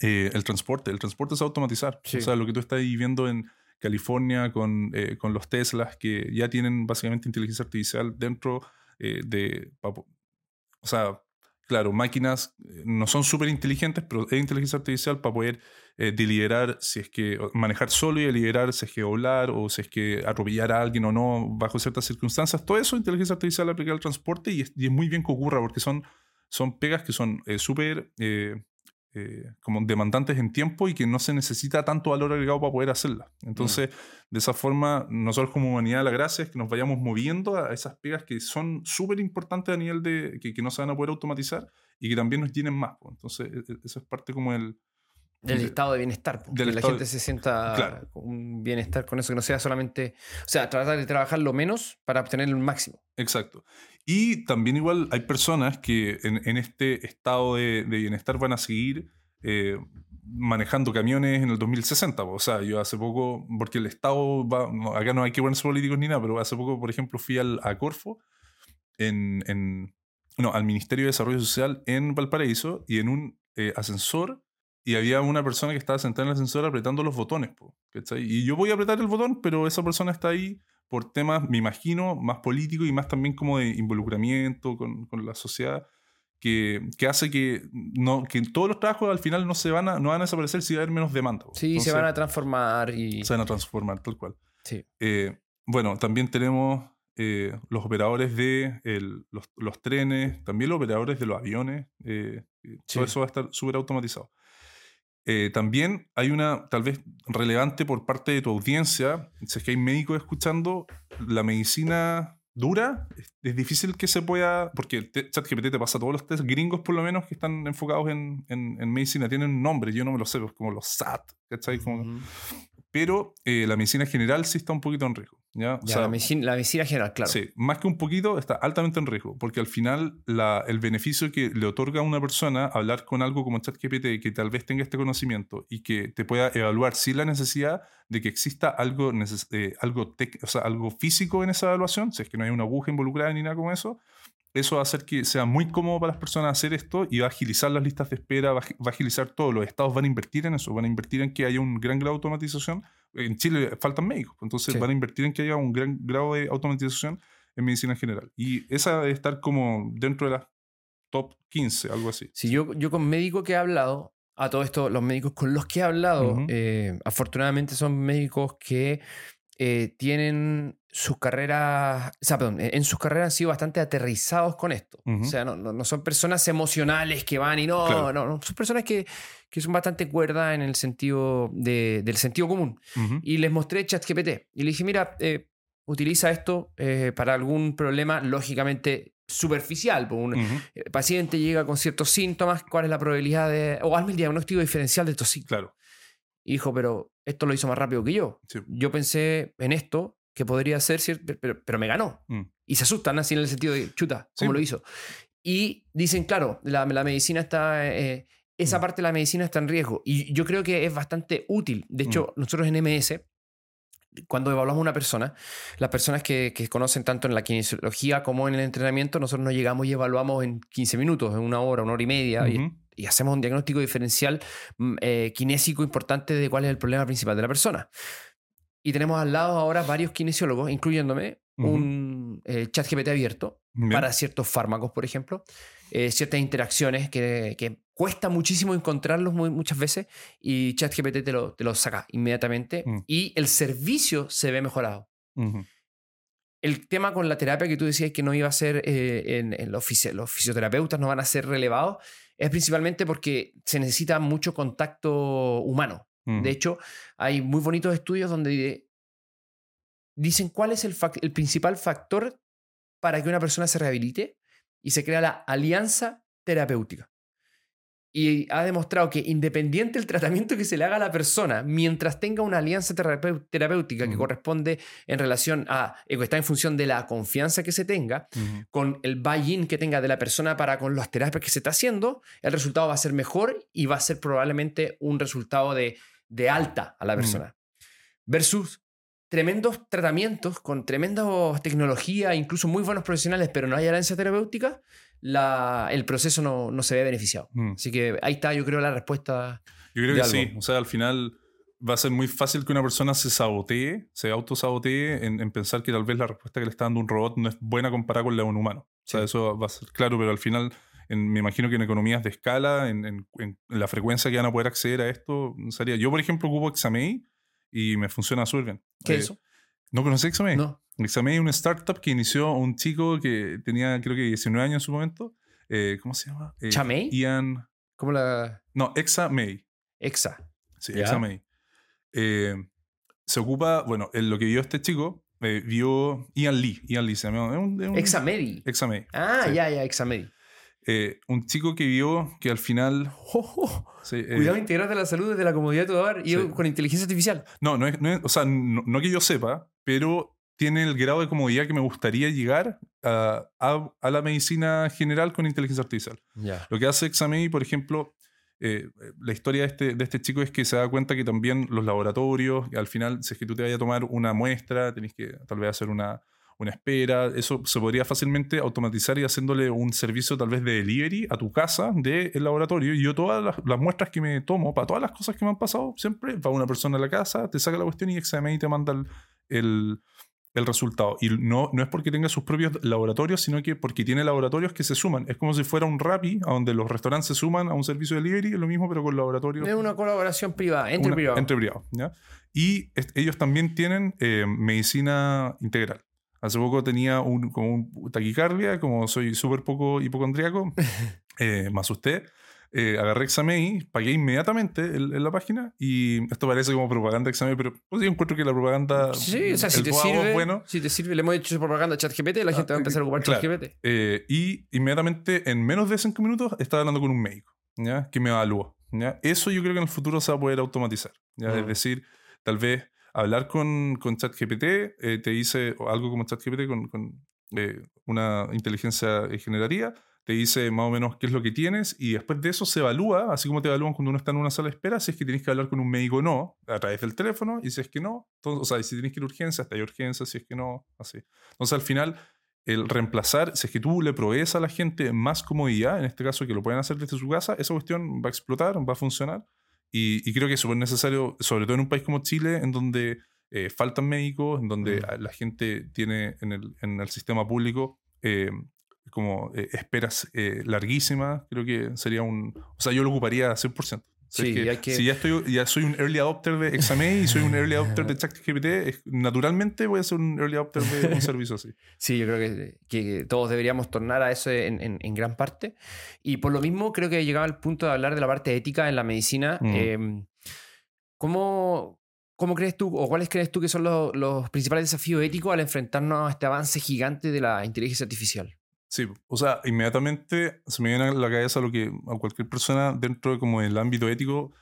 Eh, el transporte, el transporte es automatizar. Sí. O sea, lo que tú estás ahí viendo en California con, eh, con los Teslas que ya tienen básicamente inteligencia artificial dentro eh, de... O sea, claro, máquinas no son súper inteligentes, pero es inteligencia artificial para poder eh, deliberar si es que manejar solo y deliberar si es que volar o si es que atropellar a alguien o no bajo ciertas circunstancias. Todo eso inteligencia artificial aplicada al transporte y es, y es muy bien que ocurra porque son, son pegas que son eh, súper eh, eh, como demandantes en tiempo y que no se necesita tanto valor agregado para poder hacerlas. Entonces, de esa forma, nosotros como humanidad la gracia es que nos vayamos moviendo a esas pegas que son súper importantes a nivel de que, que no se van a poder automatizar y que también nos llenen más. Entonces, e- e- eso es parte como el... Del de- estado de bienestar. que la gente de- se sienta Claro. un bienestar con eso, que no sea solamente. O sea, tratar de trabajar lo menos para obtener el máximo. Exacto. Y también igual hay personas que en, en este estado de, de bienestar van a seguir eh, manejando camiones en el 2060. po. O sea, yo hace poco, porque el Estado va, no, acá no hay que ponerse políticos ni nada, pero hace poco, por ejemplo, fui al, a Corfo, en, en- no, al Ministerio de Desarrollo Social en Valparaíso, y en un eh, ascensor y había una persona que estaba sentada en el ascensor apretando los botones. po, ¿cachai? Y yo voy a apretar el botón, pero esa persona está ahí por temas, me imagino, más políticos y más también como de involucramiento con, con la sociedad, que, que hace que, no, que todos los trabajos al final no, se van a, no van a desaparecer si va a haber menos demanda. po. Sí, se van a transformar y... se van a transformar, tal cual. Sí. Eh, bueno, también tenemos eh, los operadores de el- los, los trenes, también los operadores de los aviones. eh, Sí. Todo eso va a estar súper automatizado. Eh, también hay una, tal vez relevante por parte de tu audiencia, si es que hay médicos escuchando, la medicina dura, es, difícil que se pueda, porque ChatGPT te pasa todos los test gringos por lo menos que están enfocados en, en- en medicina, tienen un nombre, yo no me lo sé, como los SAT, ¿cachai? Como, Ujú. Pero eh, la medicina general sí está un poquito en riesgo. ¿ya? O Ya, sea, la, medicina, la medicina general, claro. Sí, más que un poquito, está altamente en riesgo, porque al final la- el beneficio que le otorga a una persona hablar con algo como ChatGPT que tal vez tenga este conocimiento y que te pueda evaluar sin la necesidad de que exista algo, neces- eh, algo, o sea, algo físico en esa evaluación, si es que no hay una aguja involucrada ni nada como eso, eso va a hacer que sea muy cómodo para las personas hacer esto y va a agilizar las listas de espera, va a agilizar todo. Los estados van a invertir en eso, van a invertir en que haya un gran grado de automatización. En Chile faltan médicos, entonces Sí. van a invertir en que haya un gran grado de automatización en medicina en general. Y esa debe estar como dentro de las top 15, algo así. Si yo, yo con médicos que he hablado, a todo esto, los médicos con los que he hablado, eh, afortunadamente son médicos que eh, tienen sus carreras, o sea, perdón, en sus carreras han sido bastante aterrizados con esto. O sea, no, no- no son personas emocionales que van y no, Claro. no, no, son personas que, que son bastante cuerdas en el sentido de- del sentido común. Y les mostré ChatGPT. Y le dije, mira, eh, utiliza esto eh, para algún problema lógicamente superficial. pues, un- el paciente llega con ciertos síntomas, ¿cuál es la probabilidad de... o hazme el diagnóstico diferencial de estos síntomas? Claro. Y dijo, pero esto lo hizo más rápido que yo. Sí. Yo pensé en esto, que podría ser, pero, pero me ganó. Mm. Y se asustan así en el sentido de, chuta, Sí. ¿cómo lo hizo? Y dicen, claro, la, la medicina está... eh, esa Mm. parte de la medicina está en riesgo. Y yo creo que es bastante útil. De hecho, nosotros en MS, cuando evaluamos a una persona, las personas que, que conocen tanto en la kinesiología como en el entrenamiento, nosotros nos llegamos y evaluamos en 15 minutos, en una hora, una hora y media, y, y hacemos un diagnóstico diferencial mm, eh, kinésico importante de cuál es el problema principal de la persona. Y tenemos al lado ahora varios kinesiólogos, incluyéndome, Ujú. un eh, chat GPT abierto Bien. para ciertos fármacos, por ejemplo, eh, ciertas interacciones que, que cuesta muchísimo encontrarlos muy- muchas veces y ChatGPT te lo, te lo saca inmediatamente Mm. y el servicio se ve mejorado. Ujú. El tema con la terapia que tú decías que no iba a ser eh, en, en los, fisi- los fisioterapeutas, no van a ser relevados, es principalmente porque se necesita mucho contacto humano. De hecho, hay muy bonitos estudios donde dicen cuál es el, principal factor para que una persona se rehabilite y se crea la alianza terapéutica. Y ha demostrado que independiente del tratamiento que se le haga a la persona, mientras tenga una alianza terapéutica que corresponde en relación a, eh, que está en función de la confianza que se tenga, con el buy-in que tenga de la persona para con las terapias que se está haciendo, el resultado va a ser mejor y va a ser probablemente un resultado de, de alta a la Mm. persona. Versus tremendos tratamientos con tremenda tecnología, incluso muy buenos profesionales, pero no hay alianza terapéutica, la, el proceso no, no se ve beneficiado. Mm. Así que ahí está, yo creo, la respuesta. Yo creo que algo. sí. O sea, al final va a ser muy fácil que una persona se sabotee, se autosabotee en, en pensar que tal vez la respuesta que le está dando un robot no es buena comparada con la de un humano. O sea, Sí. eso va a ser claro, pero al final en- me imagino que en economías de escala, en, en- en la frecuencia que van a poder acceder a esto, sería. Yo, por ejemplo, ocupo Examei y me funciona súper bien. ¿Qué Eh, es eso? ¿No conocí Examei? No. Examei es una startup que inició un chico que tenía, creo que 19 años en su momento. Eh, ¿Cómo se llama? Eh, ¿Chamei? Ian. Como la No, Examei. EXA. Sí, ¿Ya? Examei. Eh, se ocupa, bueno, en lo que vio este chico, eh, vio Ian Lee. Ian Lee se llama. un- un- Examedi. Ah, sí. ya, ya, Examedi. Eh, un chico que vio que al final. *laughs* sí, eh, Cuidado, integrarte la salud desde la comodidad de tu hogar y sí. con inteligencia artificial. No, no es, no es- o sea, no, no que yo sepa, pero tiene el grado de comodidad que me gustaría llegar a, a- a la medicina general con inteligencia artificial. Ya. Lo que hace Examei, por ejemplo, eh, la historia de este, de este chico es que se da cuenta que también los laboratorios, al final, si es que tú te vayas a tomar una muestra, tenés que tal vez hacer una, una espera. Eso se podría fácilmente automatizar y haciéndole un servicio tal vez de delivery a tu casa del laboratorio. Y yo todas las, las, muestras que me tomo, para todas las cosas que me han pasado, siempre va una persona a la casa, te saca la cuestión y XMI te manda el, el el resultado. Y no, no es porque tenga sus propios laboratorios, sino que porque tiene laboratorios que se suman. Es como si fuera un Rappi, a donde los restaurantes se suman a un servicio de delivery, es lo mismo, pero con laboratorios. Es una colaboración privada, entre privados. Entre. Y ellos también tienen eh, medicina integral. Hace poco tenía un, como un taquicardia, como soy súper poco hipocondriaco, *laughs* eh, más usted eh, agarré Xamei, pagué inmediatamente en, la página y esto parece como propaganda Xamei, pero pues yo encuentro que la propaganda. Sí, o sea, si te sirve. Bueno. Si te sirve, le hemos hecho propaganda a ChatGPT, la gente va a empezar a ocupar ChatGPT. Eh, y inmediatamente, en menos de 5 minutos, estaba hablando con un médico, ¿ya? Que me evaluó. ¿ya? Eso yo creo que en el futuro se va a poder automatizar. ¿ya? Es mm. decir, tal vez hablar con, con ChatGPT eh, te dice algo como ChatGPT con, con una inteligencia generativa te dice más o menos qué es lo que tienes y después de eso se evalúa, así como te evalúan cuando uno está en una sala de espera, si es que tienes que hablar con un médico o no, a través del teléfono, y si es que no, entonces, o sea, si tienes que ir a urgencia, hasta hay urgencia, si es que no, así. Entonces al final, el reemplazar, si es que tú le provees a la gente más comodidad, en este caso que lo pueden hacer desde su casa, esa cuestión va a explotar, va a funcionar, y, creo que es súper necesario, sobre todo en un país como Chile, en donde eh, faltan médicos, en donde mm. la gente tiene en el, en el sistema público eh, como eh, esperas eh, larguísimas, creo que sería un... O sea, yo lo ocuparía 100%. Sí, que, Si ya, estoy, ya soy un early adopter de XMA y soy un early adopter de ChatGPT, naturalmente voy a ser un early adopter de un *laughs* servicio así. Sí, yo creo que, que todos deberíamos tornar a eso en, en, gran parte. Y por lo mismo, creo que he llegado al punto de hablar de la parte ética en la medicina. Mm. Em, ¿cómo, ¿Cómo crees tú, o cuáles crees tú que son los, los principales desafíos éticos al enfrentarnos a este avance gigante de la inteligencia artificial? Sí, o sea, inmediatamente se me viene a la cabeza lo que a cualquier persona dentro de como el ámbito ético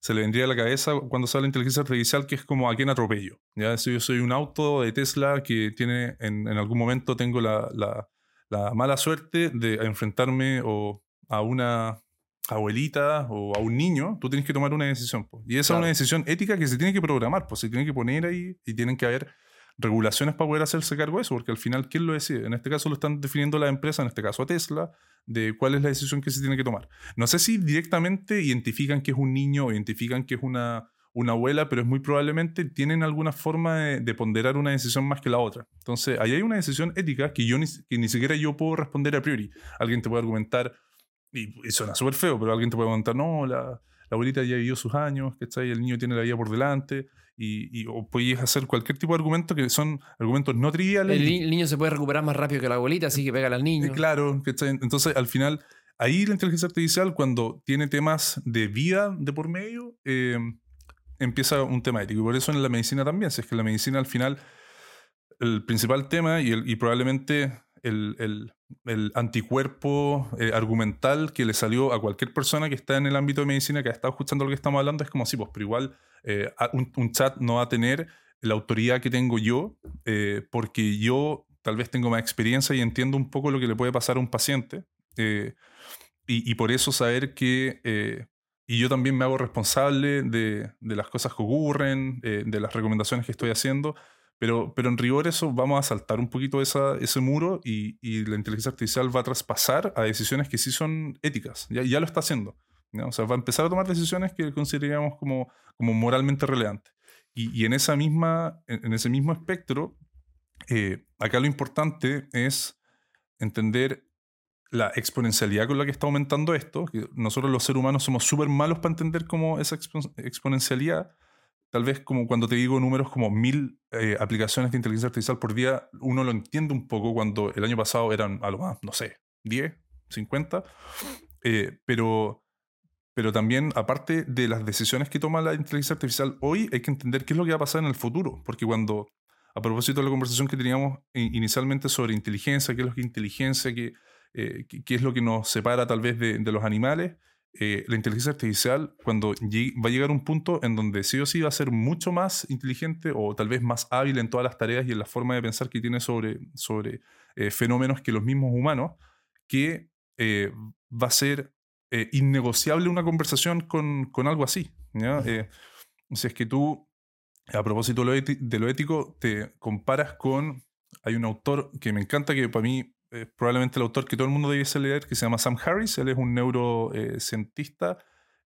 se le vendría a la cabeza cuando sale inteligencia artificial, que es como a quién atropello. ¿ya? Si yo soy un auto de Tesla que tiene, en, en algún momento tengo la, la, la, mala suerte de enfrentarme o a una abuelita o a un niño, tú tienes que tomar una decisión. Y esa es una decisión ética que se tiene que programar, pues se tiene que poner ahí y tienen que haber regulaciones para poder hacerse cargo de eso, porque al final, ¿quién lo decide? En este caso lo están definiendo la empresa, en este caso a Tesla, de cuál es la decisión que se tiene que tomar. No sé si directamente identifican que es un niño identifican que es una, una abuela, pero es muy probablemente tienen alguna forma de, ponderar una decisión más que la otra. Entonces, ahí hay una decisión ética que, yo ni, que ni siquiera yo puedo responder a priori. Alguien te puede argumentar, y, suena súper feo, pero alguien te puede argumentar, no, la, la abuelita ya vivió sus años, ¿cachai? El niño tiene la vida por delante y, o podéis hacer cualquier tipo de argumento que son argumentos no triviales. El, niño se puede recuperar más rápido que la abuelita, así que pega al niño. Eh, claro, entonces al final, ahí la inteligencia artificial, cuando tiene temas de vida de por medio, em, empieza un tema ético. Y por eso en la medicina también, si es que la medicina al final, el principal tema y, el, y probablemente el, anticuerpo eh, argumental que le salió a cualquier persona que está en el ámbito de medicina que ha estado escuchando lo que estamos hablando es como así, pues, pero igual eh, un, chat no va a tener la autoridad que tengo yo eh, porque yo tal vez tengo más experiencia y entiendo un poco lo que le puede pasar a un paciente y, por eso saber que... y yo también me hago responsable de las cosas que ocurren, de las recomendaciones que estoy haciendo. Pero, pero en rigor eso vamos a saltar un poquito esa, ese muro y, y, la inteligencia artificial va a traspasar a decisiones que sí son éticas. Ya, ya lo está haciendo. O sea, va a empezar a tomar decisiones que consideraríamos como, como moralmente relevantes. Y, y en, esa misma, en, ese mismo espectro, eh, acá lo importante es entender la exponencialidad con la que está aumentando esto, que nosotros los seres humanos somos súper malos para entender cómo esa exponencialidad, tal vez como cuando te digo números como mil eh, aplicaciones de inteligencia artificial por día, uno lo entiende un poco cuando el año pasado eran a lo más, no sé, 10, 50, eh, pero, pero también aparte de las decisiones que toma la inteligencia artificial hoy, hay que entender qué es lo que va a pasar en el futuro, porque cuando, a propósito de la conversación que teníamos inicialmente sobre inteligencia, qué es lo que inteligencia, qué, eh, qué es lo que nos separa tal vez de, de los animales, eh, la inteligencia artificial, cuando va a llegar un punto en donde sí o sí va a ser mucho más inteligente o tal vez más hábil en todas las tareas y en la forma de pensar que tiene sobre, sobre eh, fenómenos que los mismos humanos, que eh, va a ser innegociable una conversación con, con algo así. si es que tú, a propósito de lo, ético, te comparas con hay un autor que me encanta, que para mí probablemente el autor que todo el mundo debiese leer, que se llama Sam Harris. Él es un neurocientista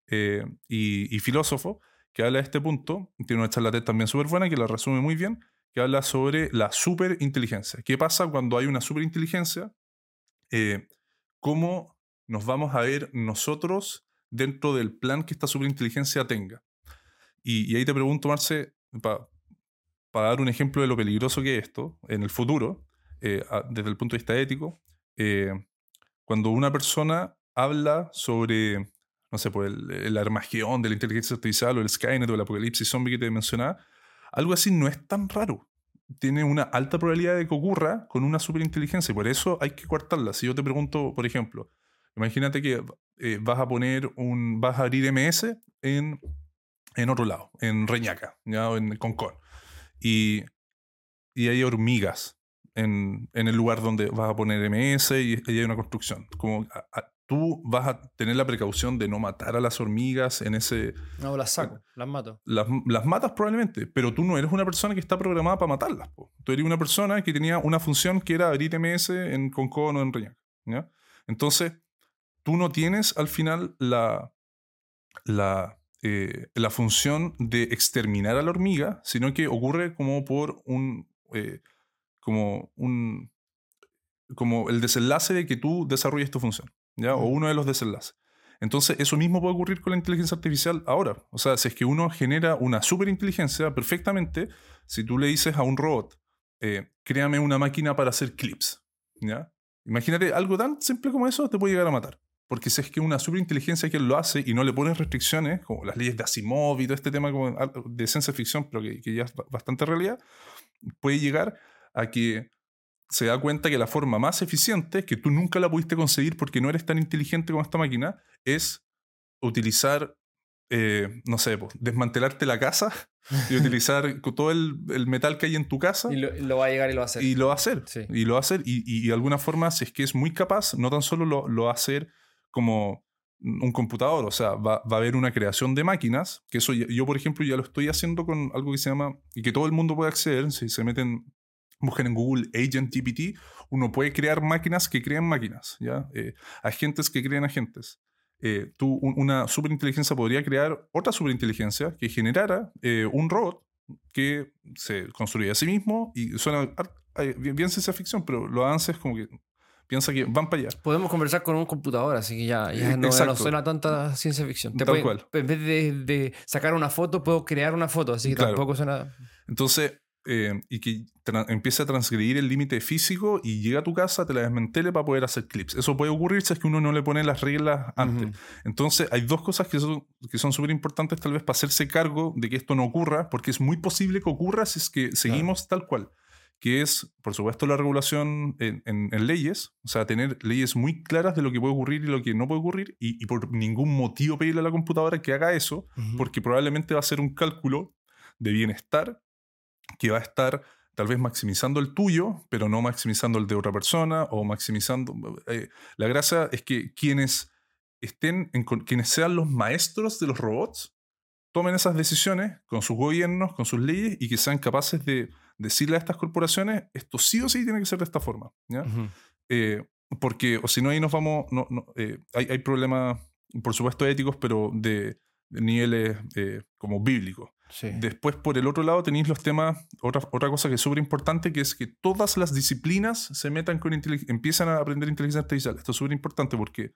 eh, y, y, filósofo que habla de este punto. Tiene una charla TED también súper buena que la resume muy bien, que habla sobre la superinteligencia. ¿Qué pasa cuando hay una superinteligencia? Eh, ¿Cómo nos vamos a ver nosotros dentro del plan que esta superinteligencia tenga? Y, ahí te pregunto, Marce, para dar un ejemplo de lo peligroso que es esto en el futuro, eh, desde el punto de vista ético, eh, cuando una persona habla sobre, no sé, pues el, el, Armagedón de la inteligencia artificial o el Skynet o el apocalipsis zombie que te mencionaba, algo así no es tan raro. Tiene una alta probabilidad de que ocurra con una superinteligencia y por eso hay que cortarla. Si yo te pregunto, por ejemplo, imagínate que eh, vas a poner un, vas a abrir MS en, en otro lado, en Reñaca, ¿ya? en Concón y, y hay hormigas en, en, el lugar donde vas a poner MS y, hay una construcción. Como tú vas a tener la precaución de no matar a las hormigas en ese... No, las saco, las mato. Las, las, matas probablemente, pero tú no eres una persona que está programada para matarlas. Tú eres una persona que tenía una función que era abrir MS en Concón o en Reñaca. ¿ya? Entonces, tú no tienes al final la, la eh, la función de exterminar a la hormiga, sino que ocurre como por un, eh, como un, como el desenlace de que tú desarrolles tu función, ¿ya? O uno de los desenlaces. Entonces, eso mismo puede ocurrir con la inteligencia artificial ahora. O sea, si es que uno genera una superinteligencia perfectamente, si tú le dices a un robot, eh, créame una máquina para hacer clips, ¿ya? Imagínate algo tan simple como eso, te puede llegar a matar. Porque si es que una superinteligencia que lo hace y no le pones restricciones, como las leyes de Asimov y todo este tema como de ciencia ficción, pero que, ya es bastante realidad, puede llegar a que se da cuenta que la forma más eficiente, que tú nunca la pudiste conseguir porque no eres tan inteligente como esta máquina, es utilizar, eh, no sé, desmantelarte la casa *laughs* y utilizar todo el, metal que hay en tu casa. Y lo, va a llegar y lo va a hacer. Y lo va a hacer. Y lo va a hacer. Y, de alguna forma, si es que es muy capaz, no tan solo lo, lo va a hacer como un computador, o sea, va, a haber una creación de máquinas, que eso yo, por ejemplo, ya lo estoy haciendo con algo que se llama, y que todo el mundo puede acceder, si se meten, busquen en Google Agent GPT, uno puede crear máquinas que crean máquinas, ¿ya? Eh, agentes que crean agentes. Eh, tú, una superinteligencia podría crear otra superinteligencia que generara eh, un robot que se construye a sí mismo y suena bien, bien ciencia ficción, pero lo avances como que piensa que van para allá. Podemos conversar con un computador, así que ya, ya no, suena tanta ciencia ficción. Tal cual. En vez de, sacar una foto, puedo crear una foto, así que tampoco suena. Entonces, eh, y que empiece a transgredir el límite físico y llega a tu casa, te la desmantele para poder hacer clips. Eso puede ocurrir si es que uno no le pone las reglas antes. Entonces, hay dos cosas que son que son súper importantes tal vez para hacerse cargo de que esto no ocurra, porque es muy posible que ocurra si es que seguimos tal cual que es, por supuesto, la regulación en, leyes, o sea, tener leyes muy claras de lo que puede ocurrir y lo que no puede ocurrir, y, por ningún motivo pedirle a la computadora que haga eso, porque probablemente va a ser un cálculo de bienestar que va a estar tal vez maximizando el tuyo, pero no maximizando el de otra persona, o maximizando... Eh, la gracia es que quienes estén, en, quienes sean los maestros de los robots, tomen esas decisiones con sus gobiernos, con sus leyes, y que sean capaces de decirle a estas corporaciones, esto sí o sí tiene que ser de esta forma. ¿ya? Eh, porque, o si no, ahí nos vamos, no, no, eh, hay, hay, problemas, por supuesto, éticos, pero de, niveles eh, como bíblicos. Después, por el otro lado, tenéis los temas, otra, otra cosa que es súper importante, que es que todas las disciplinas se metan con empiezan a aprender inteligencia artificial. Esto es súper importante porque,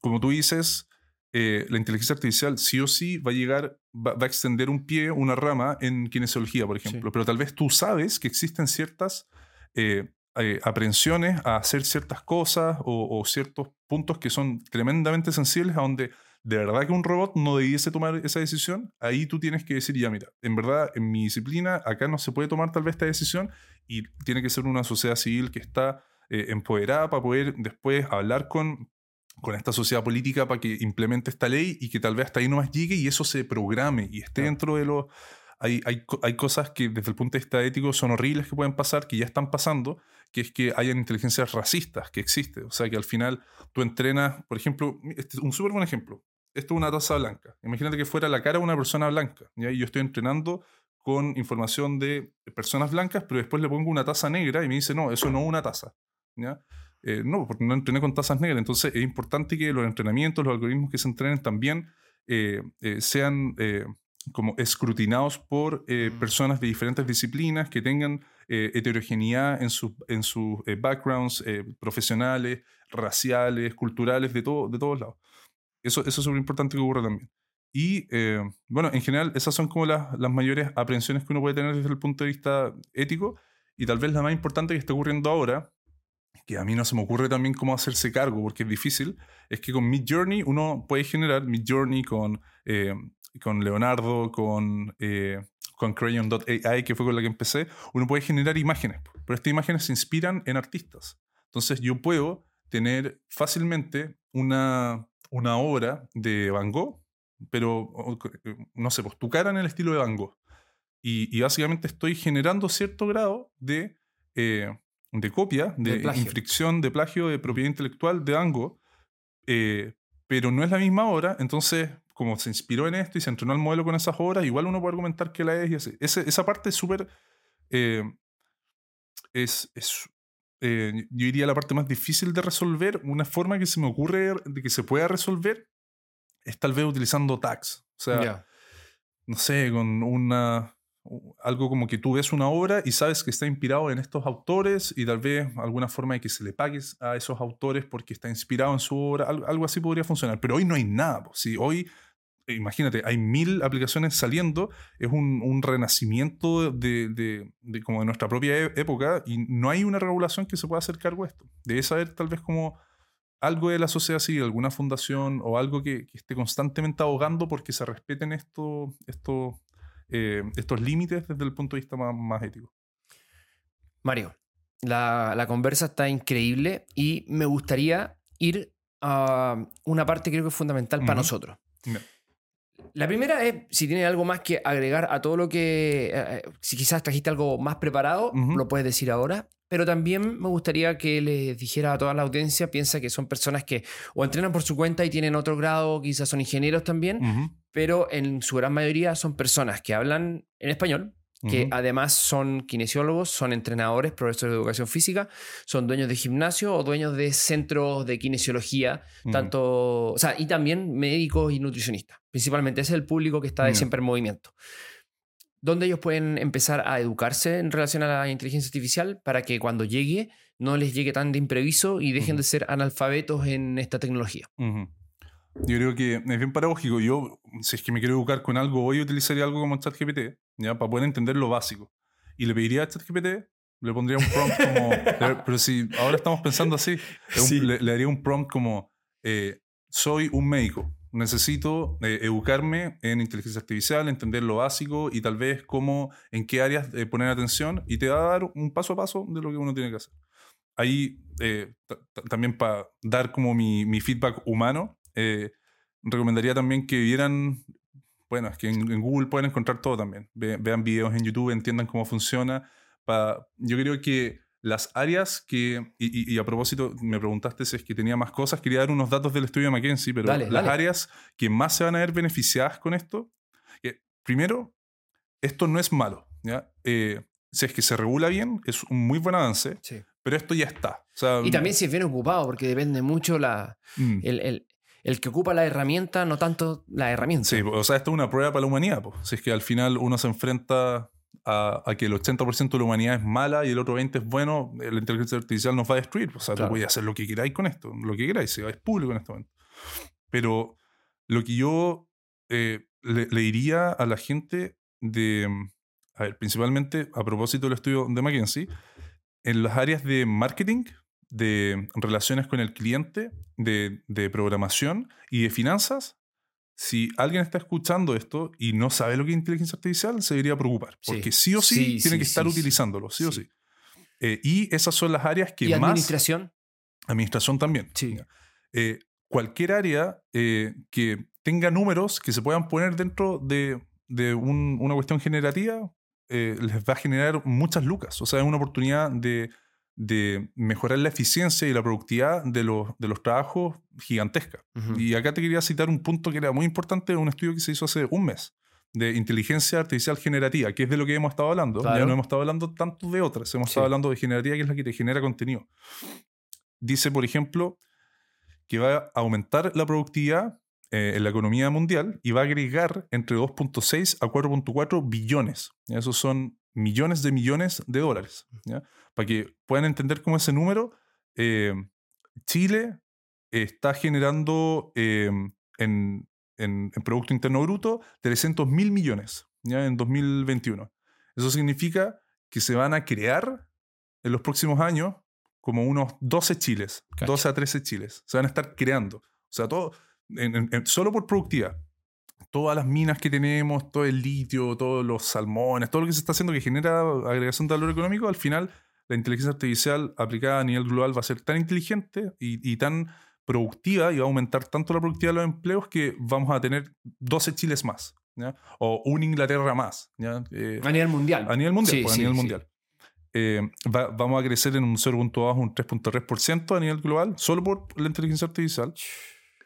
como tú dices, eh, la inteligencia artificial sí o sí va a llegar, va, a extender un pie, una rama en kinesiología, por ejemplo. Pero tal vez tú sabes que existen ciertas eh, eh, aprensiones a hacer ciertas cosas o, ciertos puntos que son tremendamente sensibles a donde de verdad que un robot no debiese tomar esa decisión, ahí tú tienes que decir, ya mira, en verdad en mi disciplina acá no se puede tomar tal vez esta decisión y tiene que ser una sociedad civil que está empoderada para poder después hablar con con esta sociedad política para que implemente esta ley y que tal vez hasta ahí no más llegue y eso se programe y esté dentro de los... Hay, hay, hay, cosas que desde el punto de vista ético son horribles que pueden pasar, que ya están pasando, que es que hayan inteligencias racistas que existen. O sea, que al final tú entrenas, por ejemplo, este un súper buen ejemplo. Esto es una taza blanca. Imagínate que fuera la cara de una persona blanca. y yo estoy entrenando con información de personas blancas, pero después le pongo una taza negra y me dice, no, eso no es una taza. ¿ya? Eh, no, porque no entrené con tazas negras. Entonces es importante que los entrenamientos, los algoritmos que se entrenen también eh, eh, sean como escrutinados por Mm. personas de diferentes disciplinas que tengan heterogeneidad en, sus en sus backgrounds profesionales, raciales, culturales, de, todo, de todos lados. Eso, eso es súper importante que ocurra también. Y eh, bueno, en general esas son como las, las mayores aprehensiones que uno puede tener desde el punto de vista ético. Y tal vez la más importante que está ocurriendo ahora, que a mí no se me ocurre también cómo hacerse cargo porque es difícil, es que con Mid Journey uno puede generar Mid Journey con, eh, con Leonardo, con, eh, con Crayon.ai, que fue con la que empecé, uno puede generar imágenes, pero estas imágenes se inspiran en artistas. Entonces yo puedo tener fácilmente una, una obra de Van Gogh, pero eh, no sé, pues tu cara en el estilo de Van Gogh. Y, y básicamente estoy generando cierto grado de, eh, de copia, de, De infricción, de plagio de propiedad intelectual de Van Gogh, eh, pero no es la misma obra, entonces como se inspiró en esto y se entrenó al modelo con esas obras, igual uno puede argumentar que la es y así. Ese- esa parte es súper... eh, es, es, eh, yo diría la parte más difícil de resolver. Una forma que se me ocurre de que se pueda resolver es tal vez utilizando tags. O sea, Ya. no sé, con una algo como que tú ves una obra y sabes que está inspirado en estos autores y tal vez alguna forma de que se le pagues a esos autores porque está inspirado en su obra, algo, así podría funcionar. Pero hoy no hay nada. Si hoy, imagínate, hay mil aplicaciones saliendo, es un, un renacimiento de, de- de como de nuestra propia e- época y no hay una regulación que se pueda hacer cargo de esto. Debe saber tal vez como algo de la sociedad civil, alguna fundación o algo que, que esté constantemente abogando porque se respeten esto, esto, eh, estos límites desde el punto de vista más, más ético. Mario, la, la conversa está increíble y me gustaría ir a una parte que creo que es fundamental para nosotros. La primera es si tiene algo más que agregar a todo lo que. eh, eh, si quizás trajiste algo más preparado, lo puedes decir ahora. Pero también me gustaría que les dijera a toda la audiencia, piensa que son personas que o entrenan por su cuenta y tienen otro grado, quizás son ingenieros también, pero en su gran mayoría son personas que hablan en español, que además son kinesiólogos, son entrenadores, profesores de educación física, son dueños de gimnasio o dueños de centros de kinesiología, tanto, o sea, y también médicos y nutricionistas. Principalmente ese es el público que está de siempre en movimiento. ¿Dónde ellos pueden empezar a educarse en relación a la inteligencia artificial para que cuando llegue no les llegue tan de impreviso y dejen de ser analfabetos en esta tecnología? Yo creo que es bien paradójico. Yo, si es que me quiero educar con algo, hoy utilizaría algo como ChatGPT, ¿ya? Para poder entender lo básico. Y le pediría a ChatGPT, le pondría un prompt como... *laughs* pero, si ahora estamos pensando así, Sí. le, le haría un prompt como, eh, soy un médico, necesito eh, educarme en inteligencia artificial, entender lo básico y tal vez cómo, en qué áreas eh, poner atención y te va a dar un paso a paso de lo que uno tiene que hacer. Ahí, eh, ta- ta- también para dar como mi, mi feedback humano, eh, recomendaría también que vieran, bueno, es que en, en Google pueden encontrar todo también. Ve- vean videos en YouTube, entiendan cómo funciona. Pa- yo creo que las áreas que, y, y- y a propósito, me preguntaste si es que tenía más cosas, quería dar unos datos del estudio de McKinsey, pero Dale, las dale. áreas que más se van a ver beneficiadas con esto, primero, esto no es malo. ¿ya? Eh, si es que se regula bien, es un muy buen avance, Sí. pero esto ya está. O sea, Y también si es bien ocupado, porque depende mucho la, mm, el, el- el que ocupa la herramienta, no tanto la herramienta. Sí, o sea, esto es una prueba para la humanidad. po. Si es que al final uno se enfrenta a, a que el 80% de la humanidad es mala y el otro 20% es bueno, eh, la inteligencia artificial nos va a destruir. O sea, Claro. tú puedes hacer lo que queráis con esto, lo que queráis, es público en este momento. Pero lo que yo eh, le, le diría a la gente de, a ver, principalmente a propósito del estudio de McKinsey, en las áreas de marketing, de relaciones con el cliente, de, de programación y de finanzas, si alguien está escuchando esto y no sabe lo que es inteligencia artificial, se debería preocupar. Porque sí o sí, Sí, tiene sí, que estar utilizándolo, sí, o Sí. Eh, y esas son las áreas que y más... administración. Administración también. Sí. Eh, cualquier área eh, que tenga números que se puedan poner dentro de, de un- una cuestión generativa les va a generar muchas lucas. O sea, es una oportunidad de, de mejorar la eficiencia y la productividad de los, de los trabajos gigantesca. Y acá te quería citar un punto que era muy importante de un estudio que se hizo hace un mes. de inteligencia artificial generativa, que es de lo que hemos estado hablando. Ya Claro. no hemos estado hablando tanto de otras, hemos Sí. estado hablando de generativa, que es la que te genera contenido. Dice, por ejemplo, que va a aumentar la productividad eh, en la economía mundial y va a agregar entre 2.6 a 4.4 billones. ¿ya? Esos son millones de millones de dólares. ¿ya? Para que puedan entender cómo ese número, eh, Chile está generando eh, en, en- en Producto Interno Bruto 300 mil millones ¿ya? en 2021. Eso significa que se van a crear en los próximos años como unos 12 chiles, Cacha. 12 a 13 chiles. Se van a estar creando. O sea, todo, en- en- en- solo por productividad. Todas las minas que tenemos, todo el litio, todos los salmones, todo lo que se está haciendo que genera agregación de valor económico, al final la inteligencia artificial aplicada a nivel global va a ser tan inteligente y, y tan productiva y va a aumentar tanto la productividad de los empleos que vamos a tener 12 chiles más. ¿ya? O un Inglaterra más. ¿ya? Eh, A nivel mundial. a nivel mundial, Sí, pues, a nivel sí. mundial. Eh, va- vamos a crecer en un 0.2, un 3.3% a nivel global, solo por la inteligencia artificial.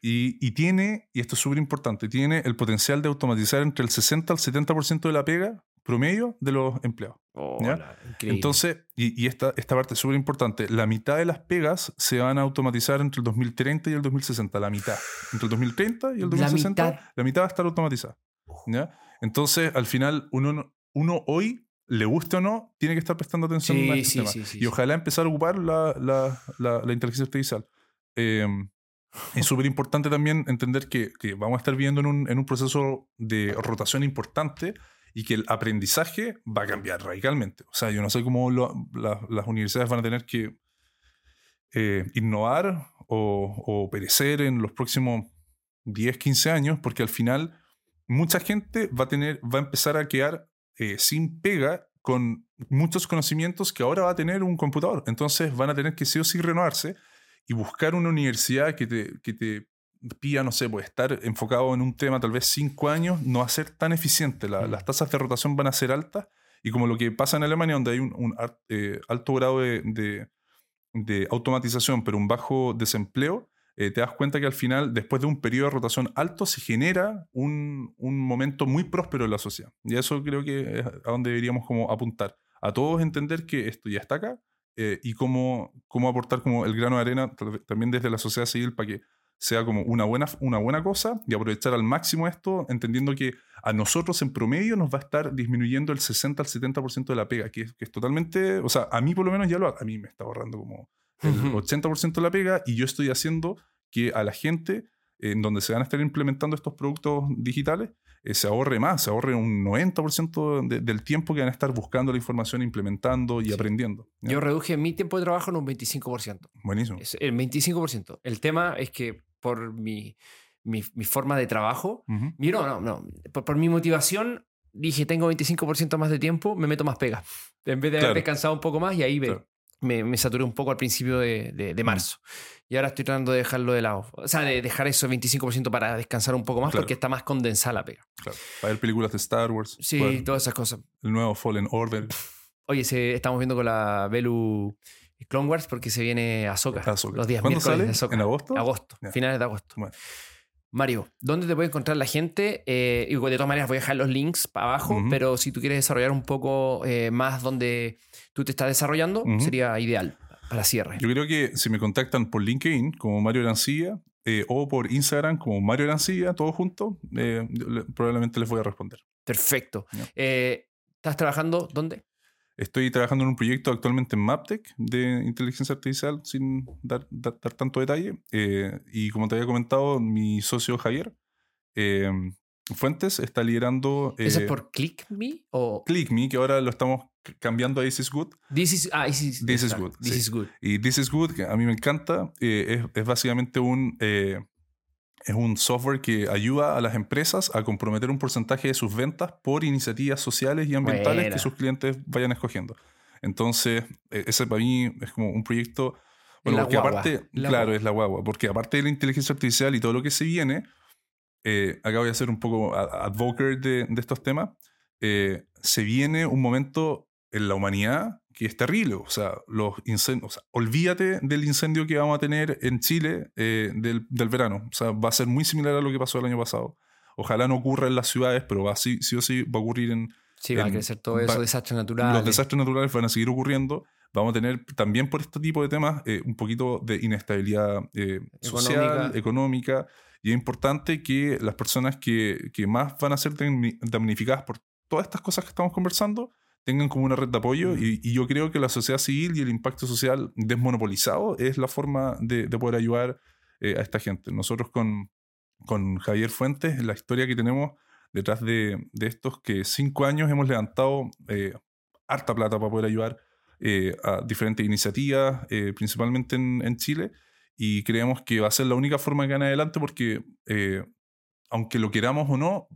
Y, y tiene, y esto es súper importante, tiene el potencial de automatizar entre el 60 al 70% de la pega promedio de los empleados. Increíble. Entonces, y, y esta, esta parte es súper importante, la mitad de las pegas se van a automatizar entre el 2030 y el 2060, la mitad. Entre el 2030 y el La 2060, mitad. la mitad va a estar automatizada. ¿ya? Entonces, al final, uno, no- uno hoy, le guste o no, tiene que estar prestando atención Sí, a este sí, tema. sí, y ojalá empezar a ocupar la, la- la- la inteligencia artificial. Eh, es *laughs* súper importante también entender que, que vamos a estar viviendo en un, en un proceso de rotación importante y que el aprendizaje va a cambiar radicalmente. O sea, yo no sé cómo lo- la- las universidades van a tener que eh, innovar o, o perecer en los próximos 10, 15 años, porque al final mucha gente va a, tener, va a empezar a quedar eh, sin pega con muchos conocimientos que ahora va a tener un computador. Entonces van a tener que sí o sí renovarse y buscar una universidad que te, que te pida, no sé, pues estar enfocado en un tema tal vez cinco años, no va a ser tan eficiente. La- Mm. Las tasas de rotación van a ser altas y como lo que pasa en Alemania, donde hay un, un eh, alto grado de, de- de automatización, pero un bajo desempleo, eh, te das cuenta que al final, después de un periodo de rotación alto, se genera un, un momento muy próspero en la sociedad. Y eso creo que es a donde deberíamos como apuntar. A todos entender que esto ya está acá eh, y cómo, cómo aportar como el grano de arena también desde la sociedad civil para que sea como una buena, una buena cosa y aprovechar al máximo esto, entendiendo que a nosotros en promedio nos va a estar disminuyendo el 60 al 70% de la pega, que es, que es totalmente, o sea, a mí por lo menos ya lo, a mí me está ahorrando como el Ujú. 80% de la pega y yo estoy haciendo que a la gente en donde se van a estar implementando estos productos digitales eh, se ahorre más, se ahorre un 90% de- del tiempo que van a estar buscando la información, implementando y Sí. aprendiendo. ¿ya? Yo reduje mi tiempo de trabajo en un 25%. Buenísimo. Es el 25%. El tema es que por mi, mi, mi forma de trabajo, mi- no, no, no, por, por mi motivación, dije, tengo 25% más de tiempo, me meto más pega. *laughs* En vez de haber descansado un poco más y ahí Claro. Me, me saturé un poco al principio de, de- de marzo. Y ahora estoy tratando de dejarlo de lado. O sea, de dejar eso 25% para descansar un poco más Claro. porque está más condensada la pega. Claro. Para ver películas de Star Wars. Sí, bueno, todas esas cosas. el nuevo Fallen Order. *laughs* Oye, se, estamos viendo con la Belu Clone Wars porque se viene Ahsoka. Ahsoka. Los días ¿Cuándo miércoles sale? de Ahsoka. ¿En agosto? Agosto, Ya. finales de agosto. Bueno. Mario, ¿dónde te puede encontrar la gente? Eh, y de todas maneras voy a dejar los links para abajo, pero si tú quieres desarrollar un poco eh, más donde tú te estás desarrollando, sería ideal para cierre. Yo creo que si me contactan por LinkedIn como Mario Arancilla eh, o por Instagram como Mario Arancilla, todos juntos, yo le- probablemente les voy a responder. Perfecto. ¿Estás trabajando dónde? Estoy trabajando en un proyecto actualmente en Maptech de inteligencia artificial, sin dar, dar- dar tanto detalle. Eh, y como te había comentado, mi socio Javier eh, Fuentes está liderando eh, ¿Eso es por ClickMe o ClickMe, que ahora lo estamos cambiando a This is Good. This is, ah, this is, This is exacto, good, This sí. is good. Y This is Good, que a mí me encanta, eh, es, es básicamente un, eh, es un software que ayuda a las empresas a comprometer un porcentaje de sus ventas por iniciativas sociales y ambientales Buena. que sus clientes vayan escogiendo. Entonces, eh, ese para mí es como un proyecto... Bueno, la porque guagua, aparte, la claro, guagua. es la guagua, porque aparte de la inteligencia artificial y todo lo que se viene, eh, acá voy a ser un poco advocate de, de estos temas, eh, se viene un momento en la humanidad que es terrible. O sea, los incendios, o sea, olvídate del incendio que vamos a tener en Chile eh, del, del verano. O sea, va a ser muy similar a lo que pasó el año pasado. Ojalá no ocurra en las ciudades, pero va sí, sí o sí va a ocurrir en... Sí, va a en- crecer todo va- eso, desastres naturales. Los desastres naturales van a seguir ocurriendo. Vamos a tener también por este tipo de temas eh, un poquito de inestabilidad eh, social, Económica. Y es importante que las personas que, que más van a ser damni- damnificadas por todas estas cosas que estamos conversando tengan como una red de apoyo. Mm. Y, y yo creo que la sociedad civil y el impacto social desmonopolizado es la forma de, de poder ayudar eh, a esta gente. Nosotros con, con Javier Fuentes, la historia que tenemos detrás de, de estos que cinco años hemos levantado eh, harta plata para poder ayudar eh, a diferentes iniciativas, eh, principalmente en, en Chile, y creemos que va a ser la única forma que van adelante porque, aunque lo queramos o no,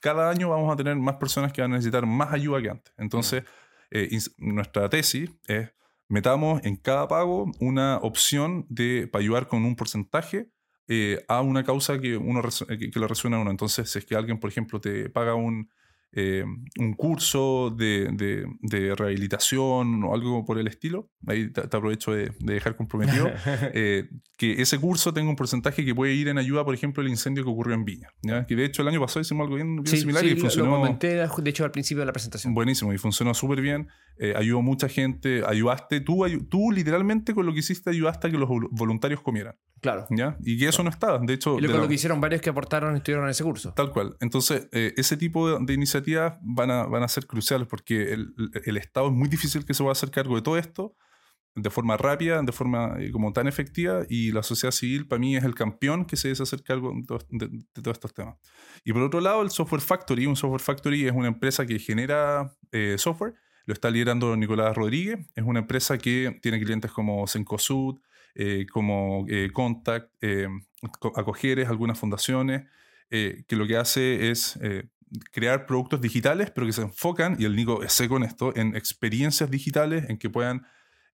cada año vamos a tener más personas que van a necesitar más ayuda que antes. Entonces, eh, nuestra tesis es, metamos en cada pago una opción de, para ayudar con un porcentaje eh, a una causa que, uno que, que le resuena a uno. Entonces, si es que alguien, por ejemplo, te paga un, eh, un curso de, de- de rehabilitación o algo por el estilo, ahí te, te aprovecho de, de dejar comprometido, *laughs* eh, que ese curso tenga un porcentaje que puede ir en ayuda, por ejemplo, el incendio que ocurrió en Viña. ¿ya? Que de hecho el año pasado hicimos algo bien, bien Sí, similar sí, y funcionó. Lo comenté, de hecho, al principio de la presentación. Buenísimo, y funcionó súper bien. Eh, ayudó mucha gente, ayudaste, tú, tú literalmente con lo que hiciste ayudaste a que los vol- voluntarios comieran, Claro. ¿ya? Y que eso no estaba, de hecho... Y lo, de la- que hicieron varios que aportaron estuvieron en ese curso. Tal cual. Entonces, eh, ese tipo de, de iniciativas van a, van a ser cruciales porque el, el Estado es muy difícil que se pueda hacer cargo de todo esto de forma rápida, de forma eh, como tan efectiva, y la sociedad civil para mí es el campeón que se debe hacer cargo de, de- de todos estos temas. Y por otro lado, el Software Factory, un Software Factory es una empresa que genera eh, software, lo está liderando Nicolás Rodríguez, es una empresa que tiene clientes como Cencosud, eh, como eh, Contact, co- Acogeres, algunas fundaciones, que lo que hace es crear productos digitales, pero que se enfocan, y el Nico es seco en esto, en experiencias digitales, en que puedan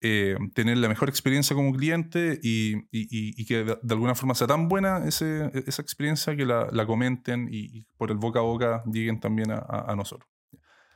eh, tener la mejor experiencia como cliente y, y- y- que de, de alguna forma sea tan buena ese- esa experiencia que la, la comenten y, y por el boca a boca lleguen también a, a- nosotros.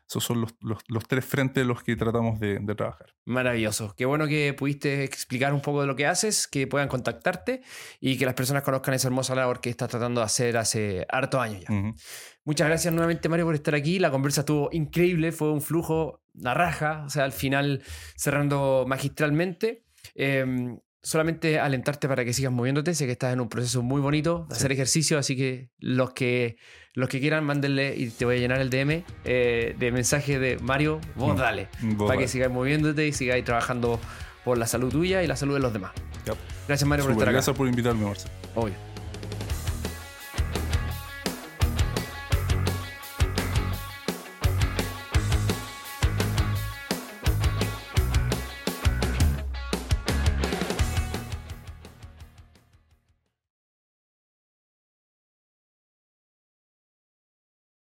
Esos son los, los- los tres frentes en los que tratamos de, de trabajar. Maravilloso. Qué bueno que pudiste explicar un poco de lo que haces, que puedan contactarte y que las personas conozcan esa hermosa labor que estás tratando de hacer hace harto años ya. Ujú. Muchas gracias nuevamente, Mario, por estar aquí. La conversa estuvo increíble, fue un flujo, la raja, o sea, al final cerrando magistralmente. Eh, solamente alentarte para que sigas moviéndote. Sé que estás en un proceso muy bonito de Sí. hacer ejercicio, así que los que los que quieran, mándenle y te voy a llenar el DM eh, de mensaje de Mario, vos Mm. dale, Vos para que sigáis moviéndote y sigáis trabajando por la salud tuya y la salud de los demás. Ya. Gracias, Mario, por Súper, estar acá. gracias por invitarme, Marcelo. Obvio.